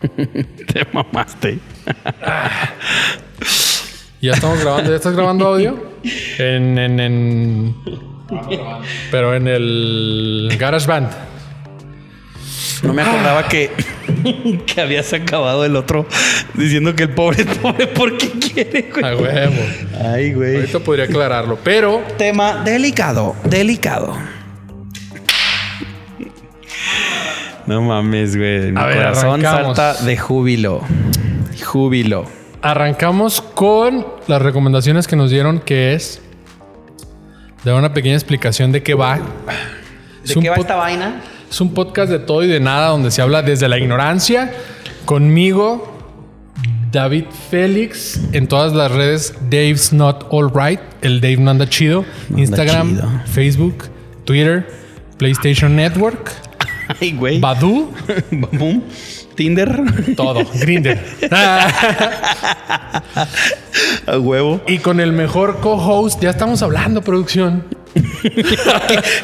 Te mamaste. Ya estamos grabando. ¿Ya estás grabando audio? En, en, en... Pero en el GarageBand. No me acordaba que, que habías acabado el otro diciendo que el pobre es pobre porque quiere, güey. A huevo. Ay, güey. Ahorita podría aclararlo. Pero Tema delicado, delicado. No mames, güey. Mi A ver, corazón arrancamos. salta de júbilo. Júbilo. arrancamos con las recomendaciones que nos dieron, que es dar una pequeña explicación de qué va. ¿De Es un qué va esta vaina? Es un podcast de todo y de nada donde se habla desde la ignorancia. Conmigo, David Félix, en todas las redes, Dave's Not All Right. El Dave no anda chido. anda Instagram, chido. Facebook, Twitter, PlayStation Network, Ay, güey. Badu, Boom. Tinder. todo. Grinder. A huevo. y con el mejor co-host, ya estamos hablando, producción.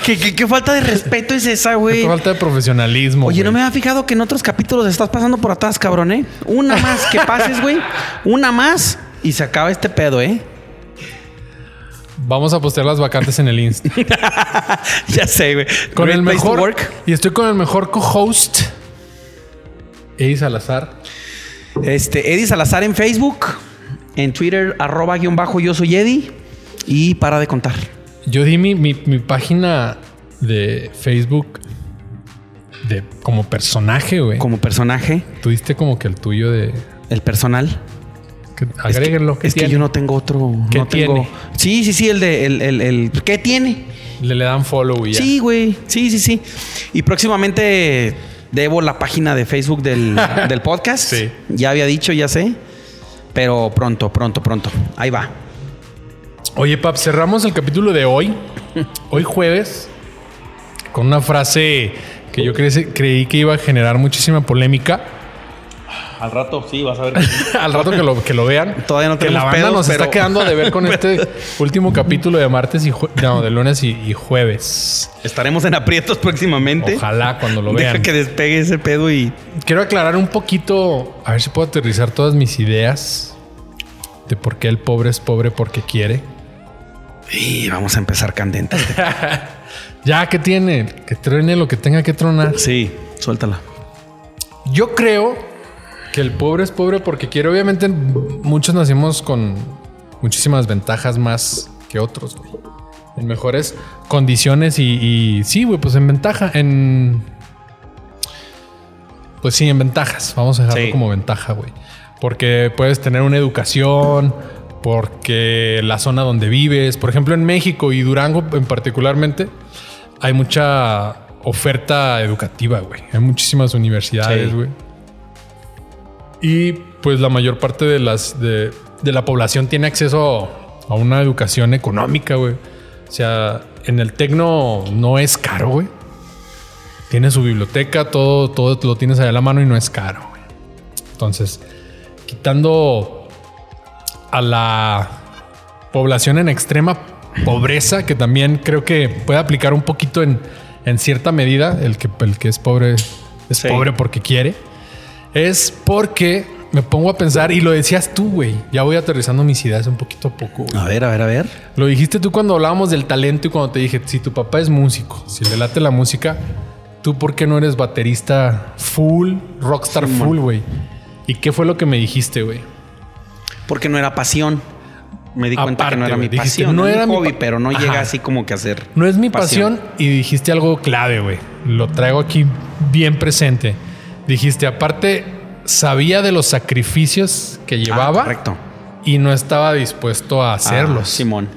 ¿Qué, qué- qué falta de respeto es esa, güey? Qué falta de profesionalismo. Oye, no me había fijado que en otros capítulos estás pasando por atrás, cabrón, ¿eh? Una más que pases, güey. Una más y se acaba este pedo, ¿eh? Vamos a postear las vacantes en el Insta. ya sé, güey. Con Great el mejor. work. Y estoy con el mejor co-host. Eddie Salazar. Este, Eddie Salazar en Facebook. En Twitter, arroba guion bajo, yo soy Eddie. Y para de contar. Yo di mi, mi- mi página de Facebook de como personaje, güey. Como personaje, Tuviste como que el tuyo de. el personal. Que- Es que- agréguenlo. ¿qué Es que, yo no tengo otro. ¿Qué no tengo- tiene? Sí, sí, sí, el de. El, el, el- ¿Qué tiene? Le, le dan follow y ya. Sí, güey. Sí, sí, sí. Y próximamente debo la página de Facebook del, del podcast. Sí. Ya había dicho, ya sé. Pero pronto, pronto, pronto. Ahí va. Oye, Pap, cerramos el capítulo de hoy. Hoy jueves. Con una frase que yo creí que iba a generar muchísima polémica. Al rato, sí, vas a ver. Al rato que lo, que lo vean. Todavía no que la tenemos banda pedos, nos está quedando de ver con este último capítulo de martes y jue- no, de lunes y, y jueves. Estaremos en aprietos próximamente. Ojalá cuando lo Deja vean. que despegue ese pedo y. Quiero aclarar un poquito, a ver si puedo aterrizar todas mis ideas de por qué el pobre es pobre porque quiere. Y vamos a empezar candentes. Ya, ¿qué tiene? Que truene lo que tenga que tronar. sí, suéltala. Yo creo que el pobre es pobre porque quiere. Obviamente, muchos nacimos con muchísimas ventajas más que otros, güey. En mejores condiciones y, y sí, güey, pues en ventaja, en. Pues sí, en ventajas. Vamos a dejarlo Sí. como ventaja, güey. Porque puedes tener una educación, porque la zona donde vives, por ejemplo, en México y Durango en particularmente, hay mucha oferta educativa, güey. Hay muchísimas universidades, Sí. güey. Y pues la mayor parte de las de, de la población tiene acceso a una educación económica, güey. O sea, en el tecno no es caro, güey. Tiene su biblioteca, todo, todo lo tienes allá a la mano y no es caro, güey. Entonces, quitando a la población en extrema pobreza, que también creo que puede aplicar un poquito en, en cierta medida, el que, el que es pobre es Sí. pobre porque quiere, es porque me pongo a pensar, y lo decías tú, güey, ya voy aterrizando mis ideas un poquito a poco, güey. A ver, a ver, a ver. Lo dijiste tú cuando hablábamos del talento y cuando te dije, si tu papá es músico, si le late la música, ¿tú por qué no eres baterista full, rockstar Sí, full, güey? ¿Y qué fue lo que me dijiste, güey? Porque no era pasión. Me di cuenta que no era mi dijiste, pasión. no era mi hobby, pero no Ajá. llega así como que a ser. No es mi pasión, y dijiste algo clave, güey. Lo traigo aquí bien presente. Dijiste, aparte, sabía de los sacrificios que Ah, llevaba correcto. y no estaba dispuesto a hacerlos. Ah, Simón.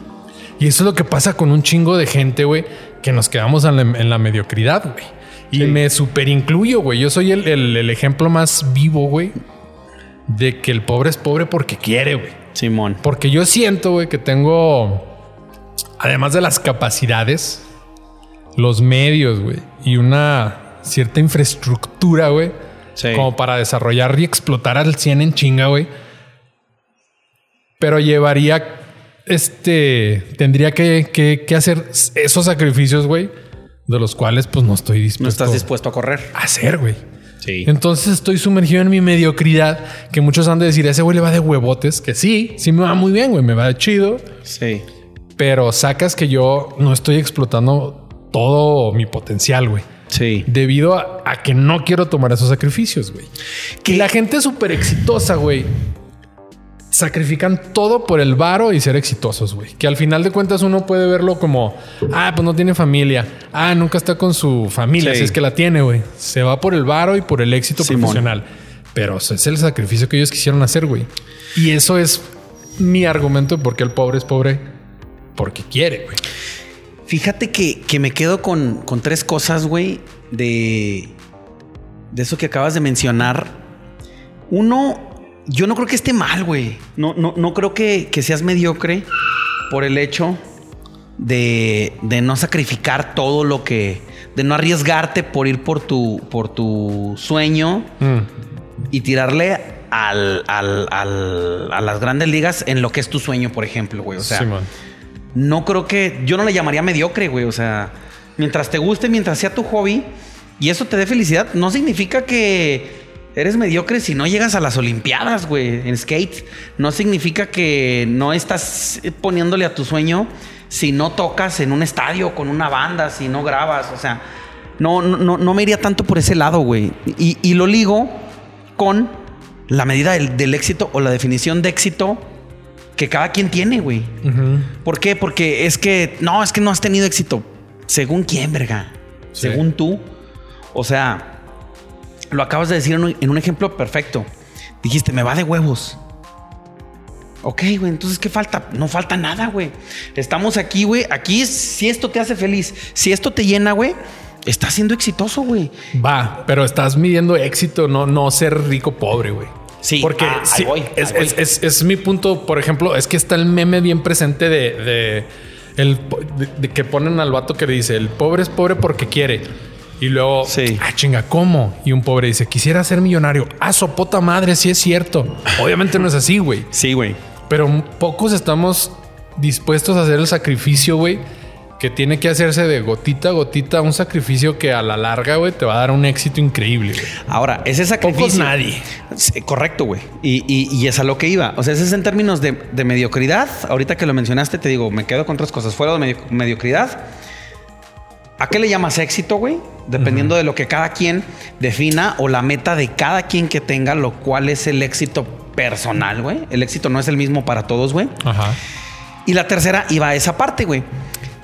Y eso es lo que pasa con un chingo de gente, güey, que nos quedamos en la, en la mediocridad, güey. Y Sí. me super incluyo, güey. Yo soy el, el- el ejemplo más vivo, güey, de que el pobre es pobre porque quiere, güey. Simón. Porque yo siento, güey, que tengo, además de las capacidades, los medios, güey, y una cierta infraestructura, güey, Sí. como para desarrollar y explotar al 100 en chinga, güey. Pero llevaría, este, tendría que, que- que hacer esos sacrificios, güey, de los cuales pues no estoy dispuesto, no estás dispuesto a correr. a hacer, güey. Sí. Entonces estoy sumergido en mi mediocridad, que muchos han de decir, ese güey le va de huevotes, que sí, sí me va muy bien, güey, me va chido, Sí. pero sacas que yo no estoy explotando todo mi potencial, güey. Sí. Debido a, a que no quiero tomar esos sacrificios, güey. Que la gente súper exitosa, güey. Sacrifican todo por el varo y ser exitosos, güey. Que al final de cuentas uno puede verlo como, ah, pues no tiene familia. Ah, nunca está con su familia, Sí. si es que la tiene, güey. Se va por el varo y por el éxito Simón. profesional. Pero es el sacrificio que ellos quisieron hacer, güey. Y eso es mi argumento de por qué el pobre es pobre. Porque quiere, güey. Fíjate que, que me quedo con, con tres cosas, güey, de, de eso que acabas de mencionar. Uno, yo no creo que esté mal, güey. No, no, no creo que, que seas mediocre por el hecho de, de no sacrificar todo lo que... De no arriesgarte por ir por tu, por tu sueño Mm. y tirarle al, al- al- a las grandes ligas en lo que es tu sueño, por ejemplo, güey. O sea, Simón. No creo que. Yo no le llamaría mediocre, güey. O sea, mientras te guste, mientras sea tu hobby y eso te dé felicidad, no significa que eres mediocre si no llegas a las Olimpiadas, güey, en skate. No significa que no estás poniéndole a tu sueño si no tocas en un estadio con una banda, si no grabas. O sea, no, no, no, me iría tanto por ese lado, güey. Y, y lo ligo con la medida del, del éxito o la definición de éxito que cada quien tiene, güey. ¿Por qué? Porque es que no, es que no has tenido éxito. ¿Según quién, verga? Sí. Según tú. O sea, lo acabas de decir en un, en un ejemplo perfecto. Dijiste, me va de huevos. Ok, güey, entonces ¿qué falta? No falta nada, güey. Estamos aquí, güey. Aquí, si esto te hace feliz, si esto te llena, güey, estás siendo exitoso, güey. Va, pero estás midiendo éxito, no, no ser rico pobre, güey. Sí, porque ah, sí, voy, es, es- es- es mi punto. Por ejemplo, es que está el meme bien presente de, de el po- de- de que ponen al vato que le dice el pobre es pobre porque quiere. Y luego, Sí. ah, chinga, ¿cómo? Y un pobre dice, quisiera ser millonario. Ah, sopota madre, sí es cierto. Obviamente no es así, güey. Sí, güey. Pero pocos estamos dispuestos a hacer el sacrificio, güey, que tiene que hacerse de gotita a gotita, un sacrificio que a la larga, güey, te va a dar un éxito increíble. güey. Ahora, ese Pocos sacrificio. nadie. Sí, correcto, güey. Y, y- y es a lo que iba. O sea, ese es en términos de, de mediocridad. Ahorita que lo mencionaste, te digo, me quedo con otras cosas. Fuera de medio- mediocridad, ¿a qué le llamas éxito, güey? Dependiendo de lo que cada quien defina o la meta de cada quien que tenga, lo cual es el éxito personal, güey. El éxito no es el mismo para todos, güey. Ajá. Y la tercera iba a esa parte, güey.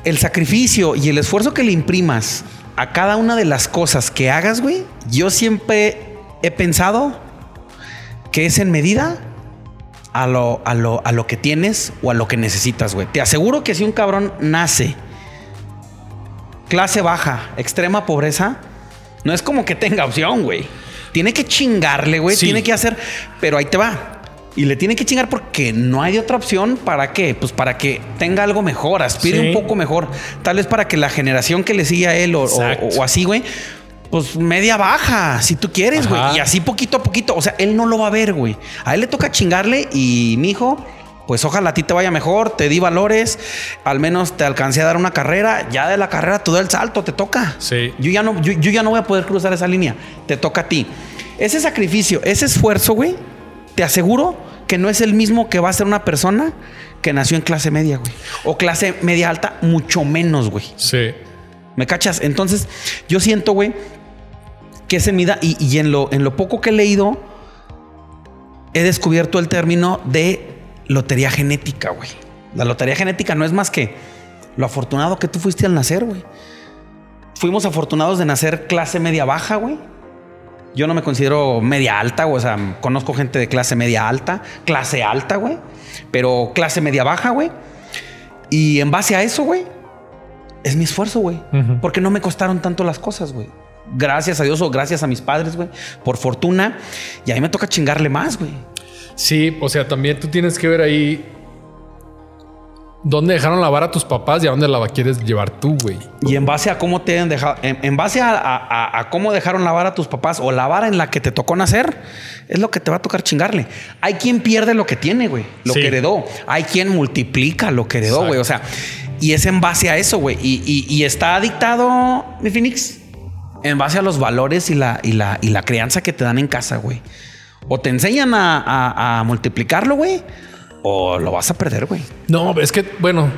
El sacrificio y el esfuerzo que le imprimas a cada una de las cosas que hagas, güey, yo siempre he pensado que es en medida a lo, a lo, a lo que tienes o a lo que necesitas, güey. Te aseguro que si un cabrón nace clase baja, extrema pobreza, no es como que tenga opción, güey. Tiene que chingarle, güey. Sí. Tiene que hacer, pero ahí te va. Y le tiene que chingar porque no hay otra opción. ¿Para qué? Pues para que tenga algo mejor, aspire Sí. un poco mejor. Tal vez para que la generación que le sigue a él o, o- Exacto. o así, güey, pues media baja, si tú quieres, güey. Y así poquito a poquito. O sea, él no lo va a ver, güey. A él le toca chingarle y mi hijo. Pues ojalá a ti te vaya mejor, te di valores, al menos te alcancé a dar una carrera, ya de la carrera tú da el salto, te toca. Sí. Yo ya no, yo, yo ya no voy a poder cruzar esa línea. Te toca a ti. Ese sacrificio, ese esfuerzo, güey, te aseguro que no es el mismo que va a ser una persona que nació en clase media, güey. O clase media alta, mucho menos, güey. Sí. ¿Me cachas? Entonces, yo siento, güey, que se mida, y, y en, lo, en lo poco que he leído, he descubierto el término de lotería genética, güey. La lotería genética no es más que lo afortunado que tú fuiste al nacer, güey. Fuimos afortunados de nacer clase media baja, güey. Yo no me considero media alta, o sea, conozco gente de clase media alta, clase alta, güey. Pero clase media baja, güey. Y en base a eso, güey, es mi esfuerzo, güey. Porque no me costaron tanto las cosas, güey. Gracias a Dios o gracias a mis padres, güey. Por fortuna. Y a mí me toca chingarle más, güey. Sí, o sea, también tú tienes que ver ahí dónde dejaron la vara a tus papás y a dónde la quieres llevar tú, güey. Y en base a cómo te han dejado, en, en base a, a- a- a cómo dejaron la vara a tus papás o la vara en la que te tocó nacer, es lo que te va a tocar chingarle. Hay quien pierde lo que tiene, güey, lo Sí. que heredó. Hay quien multiplica lo que heredó, Exacto. güey. O sea, Y es en base a eso, güey. Y, y- y está dictado, mi Phoenix, en base a los valores y la, y la, y la crianza que te dan en casa, güey. O te enseñan a, a- a multiplicarlo, güey. O lo vas a perder, güey. No, es que, bueno,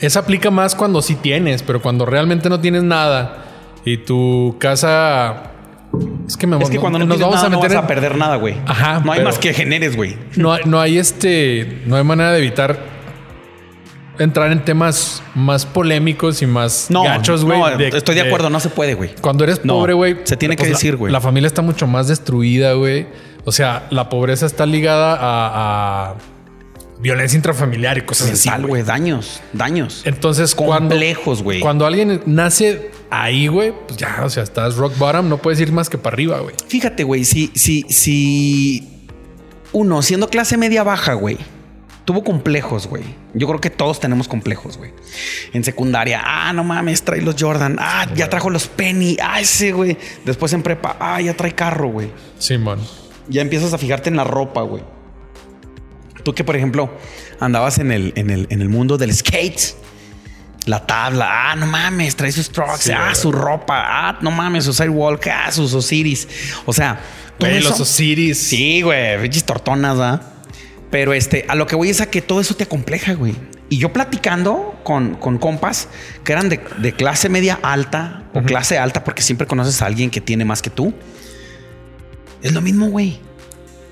esa aplica más cuando sí tienes, pero cuando realmente no tienes nada y tu casa. Es que me Es que cuando no nos vamos nada, a no meter vas en- a perder nada, güey. Ajá, No hay más que generes, güey. No hay, no hay este. No hay manera de evitar entrar en temas más polémicos y más No, gachos, güey. no, estoy de acuerdo, no se puede, güey. Cuando eres No, pobre, güey. se tiene que pues la- decir, güey. La, familia está mucho más destruida, güey. O sea, la pobreza está ligada a, a violencia intrafamiliar y cosas así. Mental, güey. güey. Daños, daños. Entonces, cuando, Complejos, güey. cuando alguien nace ahí, güey, pues ya, o sea, estás rock bottom, no puedes ir más que para arriba, güey. Fíjate, güey, si, si, si uno siendo clase media baja, güey, tuvo complejos, güey. Yo creo que todos tenemos complejos, güey. En secundaria, ah, no mames, trae los Jordan. Ah, ya trajo los Penny. Ah, ese, güey. Después en prepa, ah, ya trae carro, güey. Simón. Ya empiezas a fijarte en la ropa, güey. Tú que, por ejemplo, andabas en el, en el, en el mundo del skate. La tabla, ah, no mames, trae sus trucks, Sí, ah, güey. su ropa, ah, no mames, su sidewalk, ah, sus Osiris. O sea, todo Güey, eso- los Osiris. Sí, güey, pinches tortonas, ¿verdad? Pero este, a lo que voy es a que todo eso te acompleja, güey. Y yo platicando con, con compas que eran de, de clase media alta o clase alta, porque siempre conoces a alguien que tiene más que tú. Es lo mismo, güey.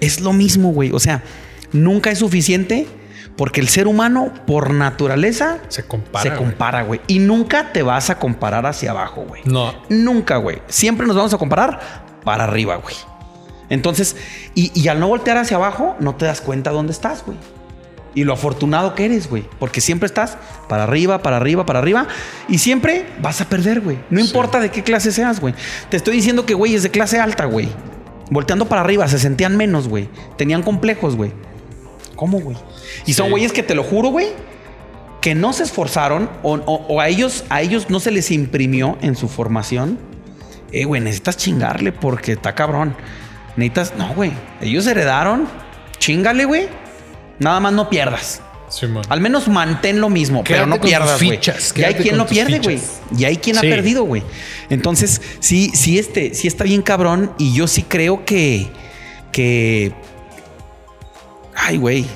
Es lo mismo, güey. O sea, nunca es suficiente porque el ser humano, por naturaleza, Se compara. se compara, güey. Y nunca te vas a comparar hacia abajo, güey. No. Nunca, güey. Siempre nos vamos a comparar para arriba, güey. Entonces, y, y al no voltear hacia abajo, no te das cuenta dónde estás, güey. Y lo afortunado que eres, güey. Porque siempre estás para arriba, para arriba, para arriba. Y siempre vas a perder, güey. No Sí. importa de qué clase seas, güey. Te estoy diciendo que, güey, es de clase alta, güey. Volteando para arriba, se sentían menos, güey. Tenían complejos, güey. ¿Cómo, güey? Y son güeyes que te lo juro, güey, que no se esforzaron o, o- o a ellos a ellos no se les imprimió en su formación. Eh, güey, necesitas chingarle porque está cabrón. Necesitas, no, güey. Ellos heredaron. Chingale, güey. Nada más no pierdas. Al menos mantén lo mismo, Quédate pero no pierdas, güey. fichas, Y hay quien lo pierde, güey. Y hay quien ha perdido, güey. Entonces, sí, sí, este, sí está bien cabrón. Y yo sí creo que, que, ay, güey.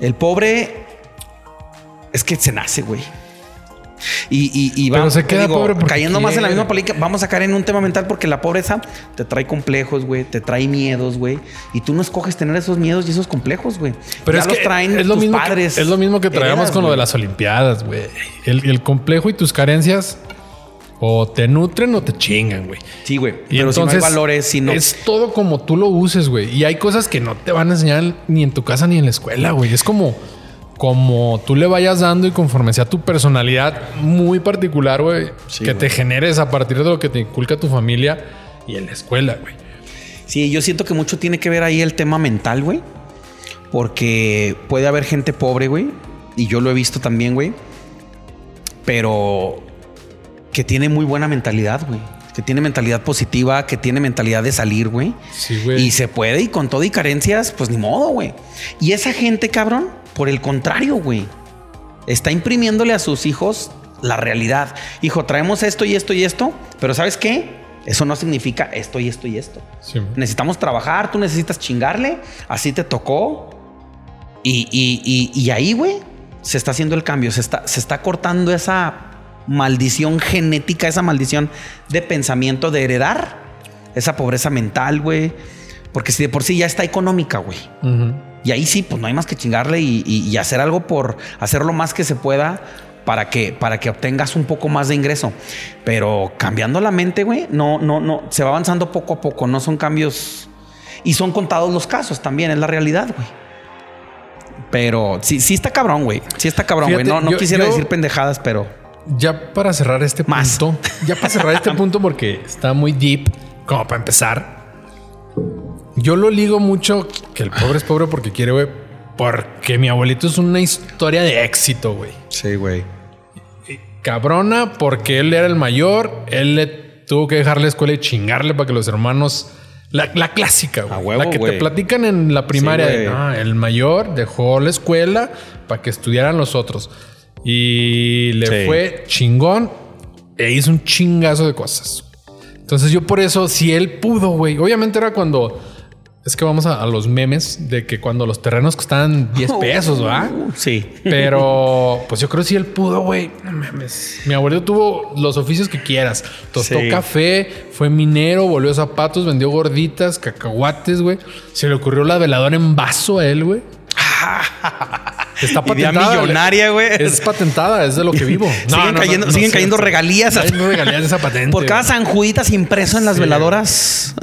El pobre es que se nace, güey. Y, y, y Pero se queda digo, pobre porque cayendo más en la misma política, vamos a caer en un tema mental porque la pobreza te trae complejos, güey, te trae miedos, güey, y tú no escoges tener esos miedos y esos complejos, güey. Pero Ya es los que traen es lo tus mismo padres. Que, es lo mismo que traíamos heredas, con lo de las Olimpiadas, güey. El, el complejo y tus carencias o te nutren o te chingan, güey. Sí, güey. Y Pero si no hay entonces valores, si no. es todo como tú lo uses, güey. Y hay cosas que no te van a enseñar ni en tu casa ni en la escuela, güey. Es como como tú le vayas dando y conforme sea tu personalidad muy particular, güey, Sí, que te generes a partir de lo que te inculca tu familia y en la escuela, güey. Sí, yo siento que mucho tiene que ver ahí el tema mental, güey. Porque puede haber gente pobre, güey. Y yo lo he visto también, güey. Pero que tiene muy buena mentalidad, güey. Que tiene mentalidad positiva, que tiene mentalidad de salir, güey. Sí, güey. Y se puede, y con todo y carencias, pues ni modo, güey. Y esa gente, cabrón, por el contrario, güey, está imprimiéndole a sus hijos la realidad. Hijo, traemos esto y esto y esto, pero ¿sabes qué? Eso no significa esto y esto y esto. Sí, Necesitamos trabajar, tú necesitas chingarle, así te tocó. Y, y- y- y ahí, güey, se está haciendo el cambio, se está, se está cortando esa maldición genética, esa maldición de pensamiento de heredar, esa pobreza mental, güey. Porque si de por sí ya está económica, güey. Y ahí sí, pues no hay más que chingarle y, y- y hacer algo por hacer lo más que se pueda para que, para que obtengas un poco más de ingreso. Pero cambiando la mente, güey, no, no, no, se va avanzando poco a poco, no son cambios y son contados los casos también, es la realidad, güey. Pero sí, sí está cabrón, güey. Sí está cabrón, güey. No, no yo- quisiera yo- decir pendejadas, pero Ya para cerrar este Más. punto, ya para cerrar este punto porque está muy deep, como para empezar. Yo lo ligo mucho que el pobre es pobre porque quiere, güey, porque mi abuelito es una historia de éxito, güey. sí, güey. Cabrona porque él era el mayor, él le tuvo que dejar la escuela y chingarle para que los hermanos La, la clásica, güey. Huevo, la que te platican en la primaria. Sí. "No, el mayor dejó la escuela para que estudiaran los otros. Y le Sí. fue chingón e hizo un chingazo de cosas. Entonces yo por eso, si él pudo, güey. Obviamente era cuando... Es que vamos a, a los memes de que cuando los terrenos costaban 10 pesos, ¿va? Sí. Pero pues yo creo que si él pudo, güey. No mames. Mi abuelo tuvo los oficios que quieras. Tostó Sí. café, fue minero, volvió zapatos, vendió gorditas, cacahuates, güey. Se le ocurrió la veladora en vaso a él, güey. Está Idea patentada. millonaria, güey. Es patentada, es de lo que vivo. No, siguen no, cayendo, no siguen cayendo regalías. De esa patente. Por cada güey. San Juditas impreso en las Sí. veladoras.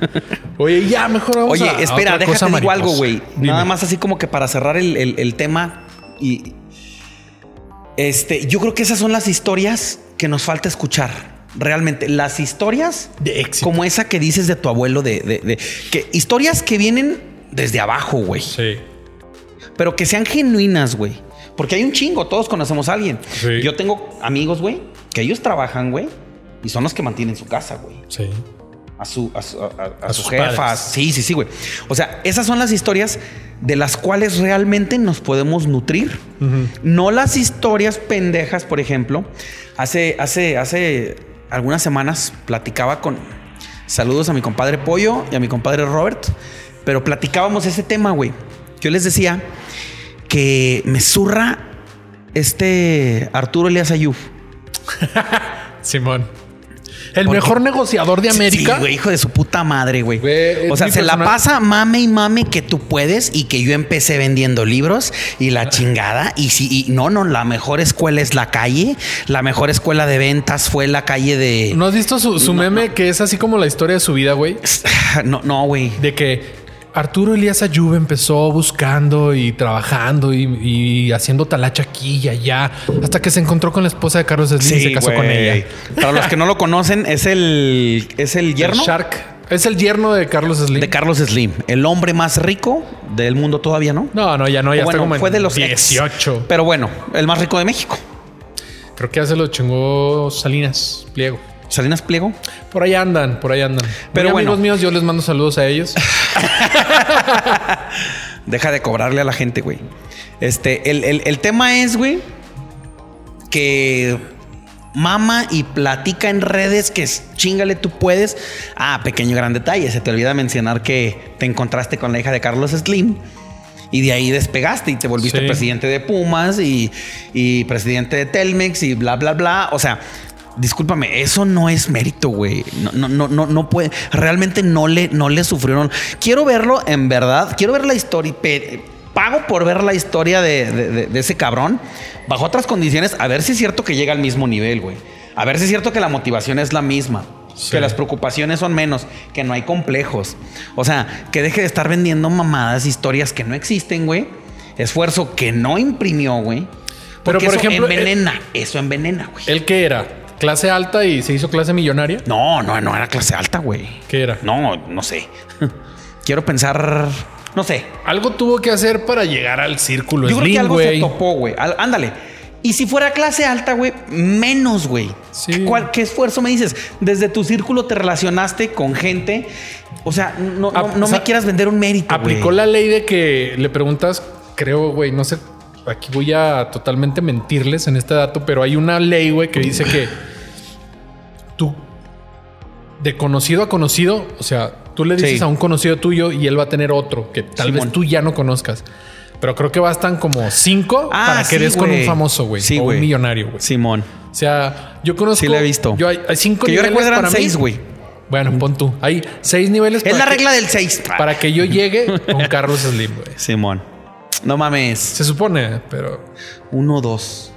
Oye, ya, mejor vamos Oye, a- a espera, otra déjate cosa digo algo, güey. Nada más así como que para cerrar el, el- el tema. Y. Este, yo creo que esas son las historias que nos falta escuchar. Realmente, las historias De éxito. como esa que dices de tu abuelo, de, de- de- que historias que vienen desde abajo, güey. Sí. Pero que sean genuinas, güey. Porque hay un chingo, todos conocemos a alguien. Sí. Yo tengo amigos, güey, que ellos trabajan, güey, y son los que mantienen su casa, güey. Sí. A su, a su, a- a- sus sus jefas. padres. Sí, sí, sí, güey. O sea, esas son las historias de las cuales realmente nos podemos nutrir. No las historias pendejas, por ejemplo. Hace, hace, hace algunas semanas platicaba con. Saludos a mi compadre Pollo y a mi compadre Robert. Pero platicábamos ese tema, güey. Yo les decía que me zurra este Arturo Elias Ayuf. Simón. El Porque- mejor negociador de América. Sí, güey, hijo de su puta madre, güey. Güey, O sea, se la pasa mame y mame que tú puedes y que yo empecé vendiendo libros y la chingada. Y si, y no, no, la mejor escuela es la calle. La mejor escuela de ventas fue la calle de. ¿No has visto su, su meme que es así como la historia de su vida, güey? No, no, güey. De que Arturo Elías Ayub empezó buscando y trabajando y, y haciendo talacha aquí y allá hasta que se encontró con la esposa de Carlos Slim y se casó con ella. Para los que no lo conocen, es el, es el yerno El Shark. Es el yerno de Carlos Slim. de Carlos Slim, el hombre más rico del mundo todavía, ¿no? no, no, ya no, ya está bueno, como en fue de los ex. 18. Pero bueno, el más rico de México. Creo que ya se lo chingó Salinas Pliego. Salinas Pliego. Por ahí andan, por ahí andan. Pero Muy bueno. amigos míos, yo les mando saludos a ellos. Deja de cobrarle a la gente, güey. Este, el, el- el tema es, güey, que mama y platica en redes que chingale tú puedes. Ah, pequeño gran detalle. Se te olvida mencionar que te encontraste con la hija de Carlos Slim. Y de ahí despegaste y te volviste Sí. presidente de Pumas y, y presidente de Telmex y bla, bla, bla. O sea, discúlpame, eso no es mérito, güey. No, no, no, no, no puede. Realmente no le, no le sufrieron. Quiero verlo en verdad. Quiero ver la historia. Pago por ver la historia de, de- ese cabrón bajo otras condiciones. A ver si es cierto que llega al mismo nivel, güey. A ver si es cierto que la motivación es la misma. Sí. Que las preocupaciones son menos, que no hay complejos. O sea, que deje de estar vendiendo mamadas, historias que no existen, güey. Esfuerzo que no imprimió, güey. Pero, por eso ejemplo, envenena, eso envenena, güey. ¿El qué era? ¿Clase alta y se hizo clase millonaria? No, no, no era clase alta, güey. ¿Qué era? No, no sé. Quiero pensar, no sé. Algo tuvo que hacer para llegar al círculo Yo creo que Slim, algo se topó, güey. Al- Ándale. Y si fuera clase alta, güey, menos, güey. Sí. ¿Cuál- ¿Qué esfuerzo me dices? Desde tu círculo te relacionaste con gente. O sea, no, no, no o sea, me quieras vender un mérito. Aplicó la ley de que le preguntas, creo, güey, no sé, aquí voy a totalmente mentirles en este dato, pero hay una ley, güey, que dice que tú, de conocido a conocido, o sea, tú le dices Sí. a un conocido tuyo y él va a tener otro que tal Simón. vez tú ya no conozcas. Pero creo que bastan como cinco Ah, para que sí, des con un famoso, güey. Sí, o un millonario, güey. Simón. O sea, yo conozco. Sí la he visto. Yo hay, hay cinco Que yo niveles recuerdo eran seis, güey. Bueno, pon tú. Hay seis niveles Es la que- regla del 6. para que yo llegue con Carlos Slim, güey. Simón. No mames. Se supone, pero. Uno, dos.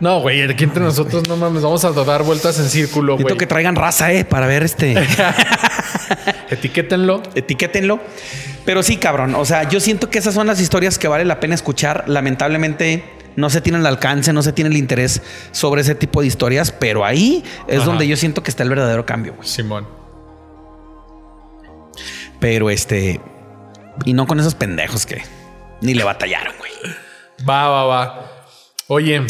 No, güey, aquí entre nosotros no mames, vamos a dar vueltas en círculo, güey. Que traigan raza, eh, para ver este. Etiquétenlo. Etiquétenlo. Pero sí, cabrón. O sea, yo siento que esas son las historias que vale la pena escuchar. Lamentablemente no se tiene el alcance, no se tiene el interés sobre ese tipo de historias, pero ahí es Ajá. donde yo siento que está el verdadero cambio, güey. Simón. Pero este. Y no con esos pendejos que ni le batallaron, güey. Va, va, va. Oye,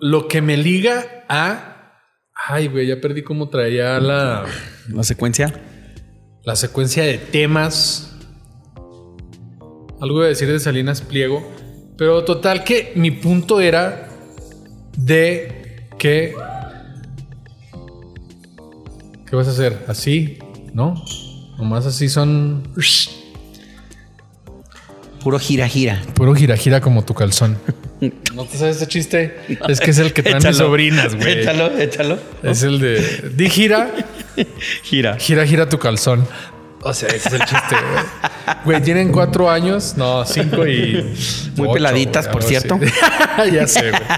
lo que me liga a. Ay, güey, ya perdí cómo traía la, La secuencia. la secuencia de temas. Algo iba a decir de Salinas Pliego. Pero total que mi punto era de que... ¿Qué vas a hacer? ¿Así? ¿No? Nomás así son... Puro gira, gira. Puro gira gira como tu calzón. ¿No te sabes ese chiste? Es que es el que traen mis sobrinas, güey. Échalo, échalo. Es el de... Di gira, Gira. gira, gira tu calzón. O sea, ese es el chiste, güey. Güey, tienen cuatro años. No, cinco y... Muy ocho, peladitas, por cierto. ya sé, güey.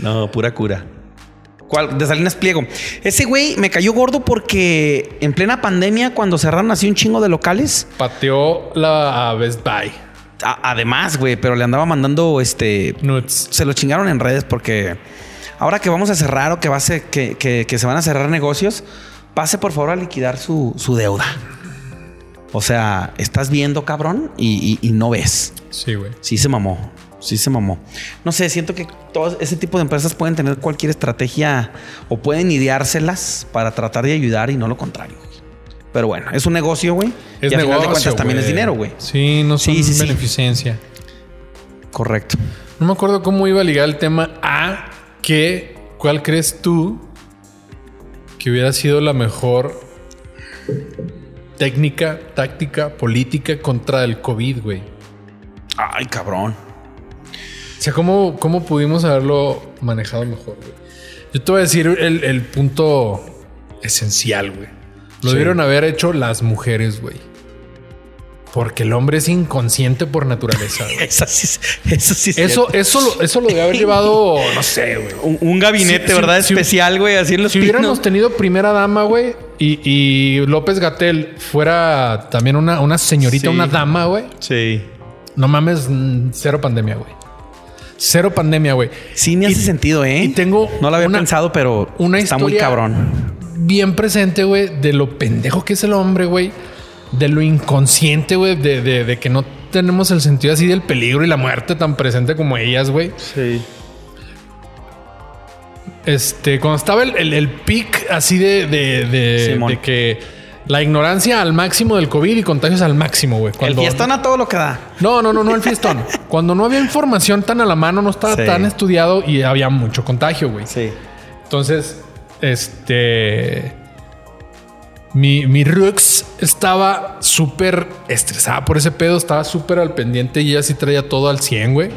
No, pura cura. ¿Cuál? De Salinas Pliego. Ese güey me cayó gordo porque en plena pandemia, cuando cerraron así un chingo de locales, Pateó la Best Buy. A- además, güey, pero le andaba mandando este. Nuts. Se lo chingaron en redes porque ahora que vamos a cerrar o que, va a ser, que, que- que se van a cerrar negocios, pase por favor a liquidar su, su deuda. O sea, estás viendo, cabrón, y, y- y no ves. Sí, güey. Sí se mamó. Sí se mamó. No sé, siento que todo ese tipo de empresas pueden tener cualquier estrategia o pueden ideárselas para tratar de ayudar y no lo contrario. Pero bueno, es un negocio, güey. Es y a final de cuentas también es dinero, güey. Sí, no son Sí, sí, sí. beneficencia. Correcto. No me acuerdo cómo iba a ligar el tema a que, ¿cuál crees tú que hubiera sido la mejor técnica, táctica, política contra el COVID, güey? Ay, cabrón. O sea, ¿cómo, cómo pudimos haberlo manejado mejor, güey? Yo te voy a decir el, el punto esencial, güey. Lo Sí. debieron haber hecho las mujeres, güey. Porque el hombre es inconsciente por naturaleza. Eso sí, eso sí. es Eso, cierto. eso, lo, eso lo debe haber llevado, no sé, güey. un, un gabinete, ¿verdad? si- Especial, güey, así en los Si hubiéramos pinos. tenido primera dama, güey, y, y López Gatel fuera también una, una señorita, una dama, güey. Sí. No mames, cero pandemia, güey. Cero pandemia, güey. Sí me hace Y- sentido, ¿eh? y tengo No lo había una- pensado, pero una está muy cabrón. Bien presente, güey, de lo pendejo que es el hombre, güey. De lo inconsciente, güey, de, de- de que no tenemos el sentido así del peligro y la muerte tan presente como ellas, güey. Sí. Este, cuando estaba el, el, el pic así de, de, que la ignorancia al máximo del COVID y contagios al máximo, güey. El fiestón a todo lo que da. No, no, no, no el fiestón. Cuando no había información tan a la mano, no estaba Sí. tan estudiado y había mucho contagio, güey. Sí. Entonces, este. Mi, mi Rux estaba súper estresada por ese pedo, estaba súper al pendiente y ella sí traía todo al 100, güey.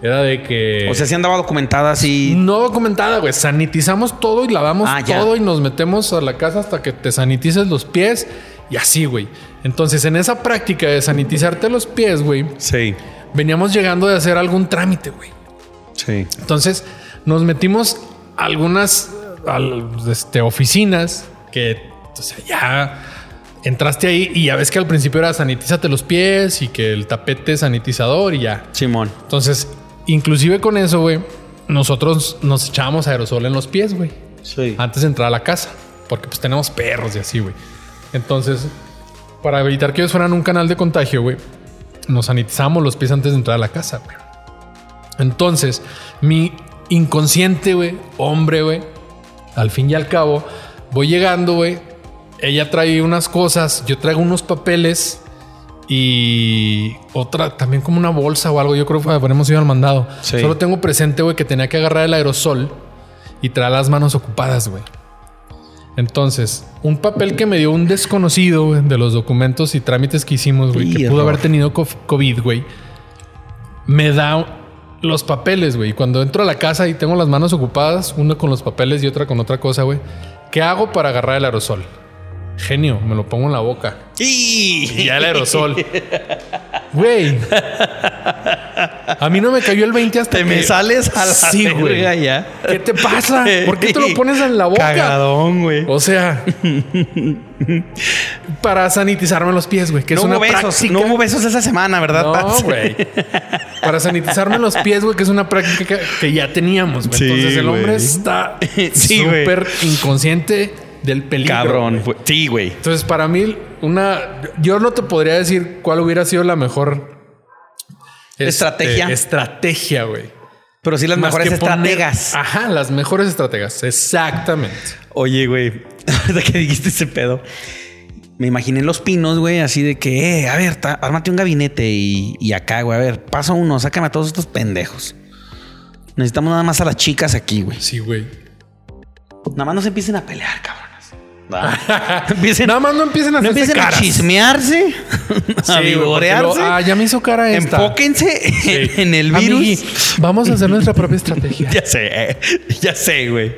Era de que. O sea, sí andaba documentada así. No documentada, güey. Sanitizamos todo y lavamos Ah, ya. todo y nos metemos a la casa hasta que te sanitices los pies y así, güey. Entonces, en esa práctica de sanitizarte los pies, güey, Sí. veníamos llegando de hacer algún trámite, güey. Sí. Entonces, nos metimos algunas al- este, oficinas que, o sea, ya entraste ahí y ya ves que al principio era sanitízate los pies y que el tapete sanitizador y ya. Simón. Entonces, inclusive con eso, güey, nosotros nos echábamos aerosol en los pies, güey, Sí. antes de entrar a la casa, porque pues tenemos perros y así, güey. Entonces, para evitar que ellos fueran un canal de contagio, güey, nos sanitizamos los pies antes de entrar a la casa, güey. Entonces, mi inconsciente, güey, hombre, güey, al fin y al cabo, voy llegando, güey. Ella trae unas cosas, yo traigo unos papeles y otra, también como una bolsa o algo. Yo creo que habremos ido al mandado. Sí. Solo tengo presente, güey, que tenía que agarrar el aerosol y traer las manos ocupadas, güey. Entonces, un papel que me dio un desconocido de los documentos y trámites que hicimos, güey, que pudo haber tenido co- COVID, güey, me da los papeles, güey. Cuando entro a la casa y tengo las manos ocupadas, una con los papeles y otra con otra cosa, güey, ¿qué hago para agarrar el aerosol? Genio, me lo pongo en la boca. Y ya el aerosol. Güey. A mí no me cayó el 20 hasta Te que... me sales a la Sí, güey. ya. ¿Qué te pasa? ¿Por qué te lo pones en la boca? Cagadón, güey. O sea, para sanitizarme los pies, güey, que No es hubo una besos. práctica. No hubo besos esa semana, ¿verdad? No, güey. Para sanitizarme los pies, güey, que es una práctica que, ya teníamos, güey. Sí, Entonces el hombre está Sí, súper inconsciente del peligro. Cabrón. güey. Sí, güey. Entonces, para mí, una. Yo no te podría decir cuál hubiera sido la mejor este, Estrategia. estrategia, güey. Pero sí las Más mejores poner- estrategas. Ajá, las mejores estrategas. Exactamente. Oye, güey. Ahorita que dijiste ese pedo. me imaginé en los pinos, güey, así de que, eh, a ver, ta- ármate un gabinete y, y acá, güey, a ver, paso uno, sácame a todos estos pendejos. Necesitamos nada más a las chicas aquí, güey. Sí, güey. Nada más no se empiecen a pelear, cabronas. Empiecen, Nada más no empiecen a no empiecen a chismearse, Sí, a vivorearse. ah, ya me hizo cara esta. Enfóquense Sí. en el virus. Amigui, vamos a hacer nuestra propia estrategia. Ya sé, ya sé, güey.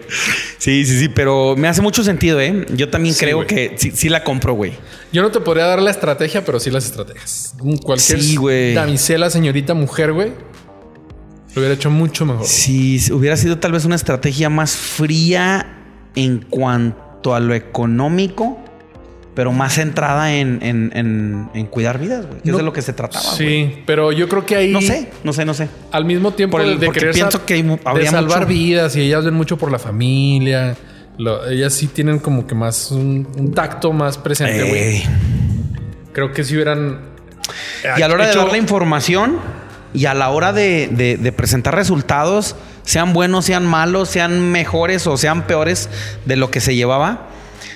Sí, sí, sí, pero me hace mucho sentido, ¿eh? Yo también Sí, creo güey. que sí, sí la compro, güey. Yo no te podría dar la estrategia, pero sí las estrategias. Cualquier Sí, güey. damisela, señorita, mujer, güey, lo hubiera hecho mucho mejor. Si hubiera sido tal vez una estrategia más fría en cuanto a lo económico, pero más centrada en, en- en- en cuidar vidas, güey. Que es No- de lo que se trataba. Sí, pero yo creo que ahí. No sé, no sé, no sé. Al mismo tiempo Por el- de porque querer pienso que mu- de habría salvar mucho- vidas y ellas ven mucho por la familia. Lo- ellas sí tienen como que más un, un tacto más presente, güey. Ey. Creo que si hubieran. Y a la hora de dar la información y a la hora de, de- de presentar resultados, sean buenos, sean malos, sean mejores o sean peores de lo que se llevaba,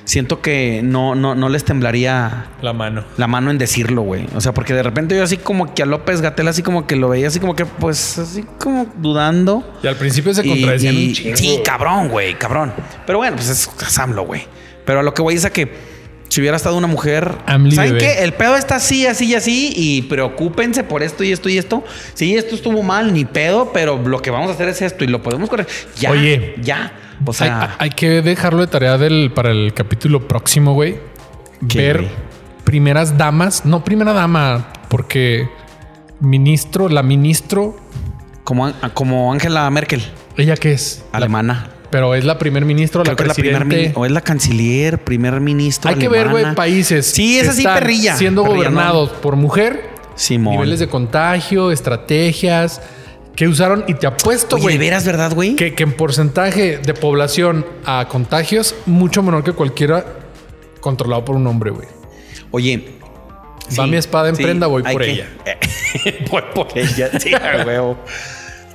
siento que no, no, no les temblaría La mano. la mano en decirlo, güey. O sea, porque de repente yo así como que a López Gatel así como que lo veía así como que pues así como dudando. Y al principio se contradecían un chingo. Sí, cabrón, güey, cabrón. Pero bueno, pues es, es AMLO, güey. Pero a lo que voy es a que si hubiera estado una mujer, AMLI ¿saben bebé. qué? El pedo está así, así y así y preocúpense por esto y esto y esto. Sí, esto estuvo mal, ni pedo, pero lo que vamos a hacer es esto y lo podemos correr. Ya, Oye. ya. O Hay, sea, hay que dejarlo de tarea del, para el capítulo próximo, güey. ¿Qué, Ver güey? primeras damas. No primera dama, porque ministro, la ministro, como, como Angela Merkel, ¿ella qué es? Alemana. Pero es la primer ministro, Creo la primer presidente. o es la canciller, primer ministro. Hay que ver, güey, países. Sí, es así, perrilla. Siendo Perrilla, gobernados por mujer, Simón. niveles de contagio, estrategias que usaron. Y te apuesto, güey, ¿de veras, verdad, güey? que, que en porcentaje de población a contagios, mucho menor que cualquiera controlado por un hombre, güey. Oye. Va mi espada en prenda, voy por que- ella. voy por ella, sí, a huevo.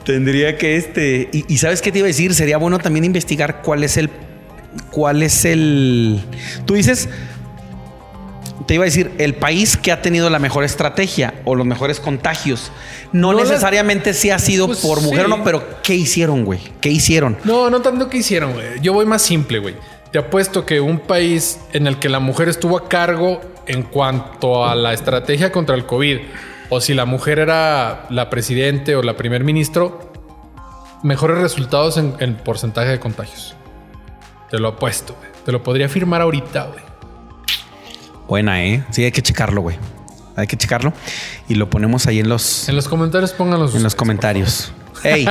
Tendría que este. Y, y sabes qué te iba a decir? Sería bueno también investigar cuál es el. ¿Cuál es el. Tú dices. Te iba a decir, el país que ha tenido la mejor estrategia o los mejores contagios. No, No las- necesariamente si ha sido Pues por mujer o sí. no, pero ¿qué hicieron, güey? ¿Qué hicieron? No, no tanto que hicieron, güey. Yo voy más simple, güey. Te apuesto que un país en el que la mujer estuvo a cargo en cuanto a la estrategia contra el COVID, o si la mujer era la presidente o la primer ministro, mejores resultados en, en porcentaje de contagios. Te lo apuesto, güey. Te lo podría firmar ahorita, güey. Buena, ¿eh? Sí, hay que checarlo, güey. Hay que checarlo. Y lo ponemos ahí en los, En los comentarios pónganlos. en los comentarios. Ey,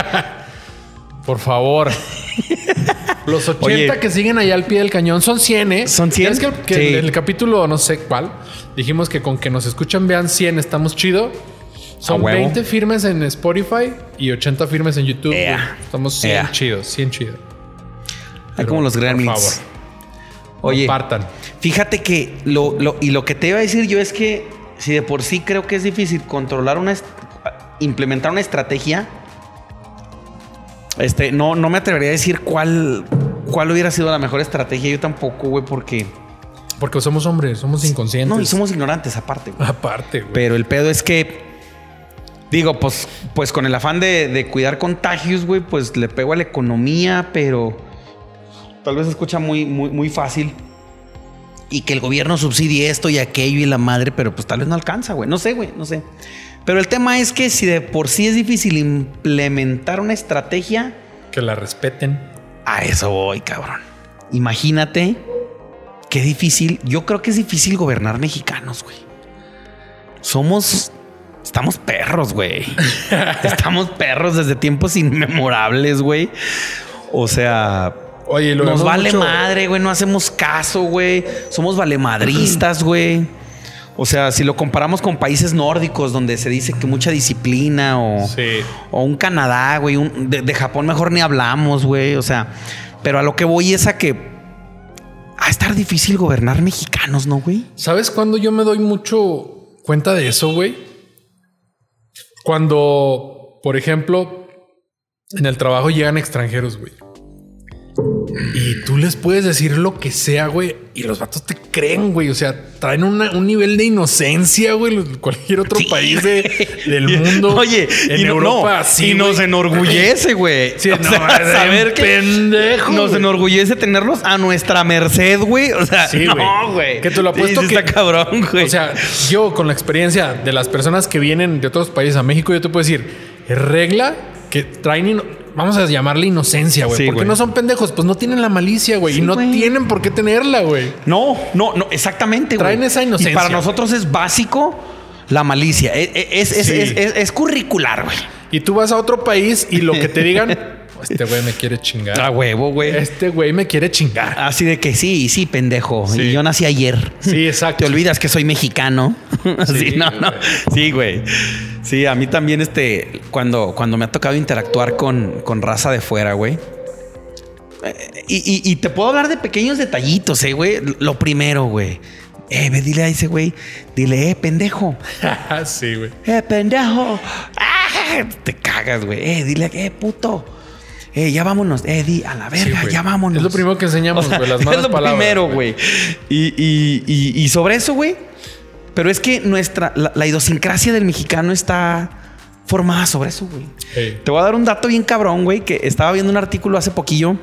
Por favor. Los 80 Oye. que siguen allá al pie del cañón son 100, ¿eh? ¿Son 100? Es que, que Sí. en el capítulo, no sé cuál, dijimos que con que nos escuchan vean 100 estamos chido. Son A huevo. 20 firmes en Spotify y 80 firmes en YouTube. Ea. güey. Estamos 100 Ea. chidos, 100 chidos. hay como los por gremlins. favor. Oye, Compartan. fíjate que lo, lo- y lo que te iba a decir yo es que si de por sí creo que es difícil controlar una implementar una estrategia, este, no, no me atrevería a decir cuál, cuál hubiera sido la mejor estrategia. Yo tampoco, güey, porque Porque somos hombres, somos inconscientes. no, y somos ignorantes aparte. güey. Aparte, güey. Pero el pedo es que, digo, pues, pues con el afán de, de cuidar contagios, güey, pues le pego a la economía, pero tal vez se escucha muy, muy, muy fácil. Y que el gobierno subsidie esto y aquello y la madre, pero pues tal vez no alcanza, güey. No sé, güey, no sé. Pero el tema es que si de por sí es difícil implementar una estrategia, Que la respeten. a eso voy, cabrón. Imagínate qué difícil. Yo creo que es difícil gobernar mexicanos, güey. Somos. Estamos perros, güey. Estamos perros desde tiempos inmemorables, güey. O sea, Oye, lo nos vale mucho- madre, güey. No hacemos caso, güey. Somos valemadristas, güey. O sea, si lo comparamos con países nórdicos donde se dice que mucha disciplina o, Sí. o un Canadá, güey. un- de, de Japón mejor ni hablamos, güey. O sea, pero a lo que voy es a que a estar difícil gobernar mexicanos, ¿no, güey? ¿Sabes cuándo yo me doy mucho cuenta de eso, güey? Cuando, por ejemplo, en el trabajo llegan extranjeros, güey. Y tú les puedes decir lo que sea, güey. Y los vatos te creen, güey. O sea, traen una- un nivel de inocencia, güey. Cualquier otro Sí, país de- del mundo. Oye, en y Europa, no, sí, y nos güey. enorgullece, güey. Sí, O no, sea, saber que pendejo, nos güey. enorgullece tenerlos a nuestra merced, güey. O sea, Sí, no, güey. Que te lo apuesto que- está cabrón, güey. O sea, yo con la experiencia de las personas que vienen de otros países a México, yo te puedo decir, regla que traen, vamos a llamarle inocencia, güey. Sí, porque güey. no son pendejos, pues no tienen la malicia, güey. Sí, y no güey. tienen por qué tenerla, güey. No, no, no, exactamente, güey. Traen esa inocencia, Y para nosotros es básico la malicia. Es, es, es, Sí. es- es- es curricular, güey. Y tú vas a otro país y lo que te digan, este güey me quiere chingar. A huevo, güey. Este güey me quiere chingar. Así de que sí, sí, pendejo. Sí. Y yo nací ayer. Sí, exacto. Te olvidas que soy mexicano. Sí, Sí, no, no. güey. Sí, güey. Sí, a mí también, este, cuando, cuando me ha tocado interactuar con, con raza de fuera, güey. Eh, Y, y- y te puedo hablar de pequeños detallitos, eh, güey. Lo primero, güey. Eh, ve, dile a ese güey, dile, eh, pendejo. sí, güey. Eh, pendejo. Ah, te cagas, güey. Eh, dile, eh, puto. Eh, ya vámonos. Eh, di, a la verga, ya vámonos. Es lo primero que enseñamos, O sea, güey, las malas es lo palabras. primero, güey. Y, y- y- y sobre eso, güey. Pero es que nuestra, la, la idiosincrasia del mexicano está formada sobre eso, güey. Ey. Te voy a dar un dato bien cabrón, güey, que estaba viendo un artículo hace poquillo.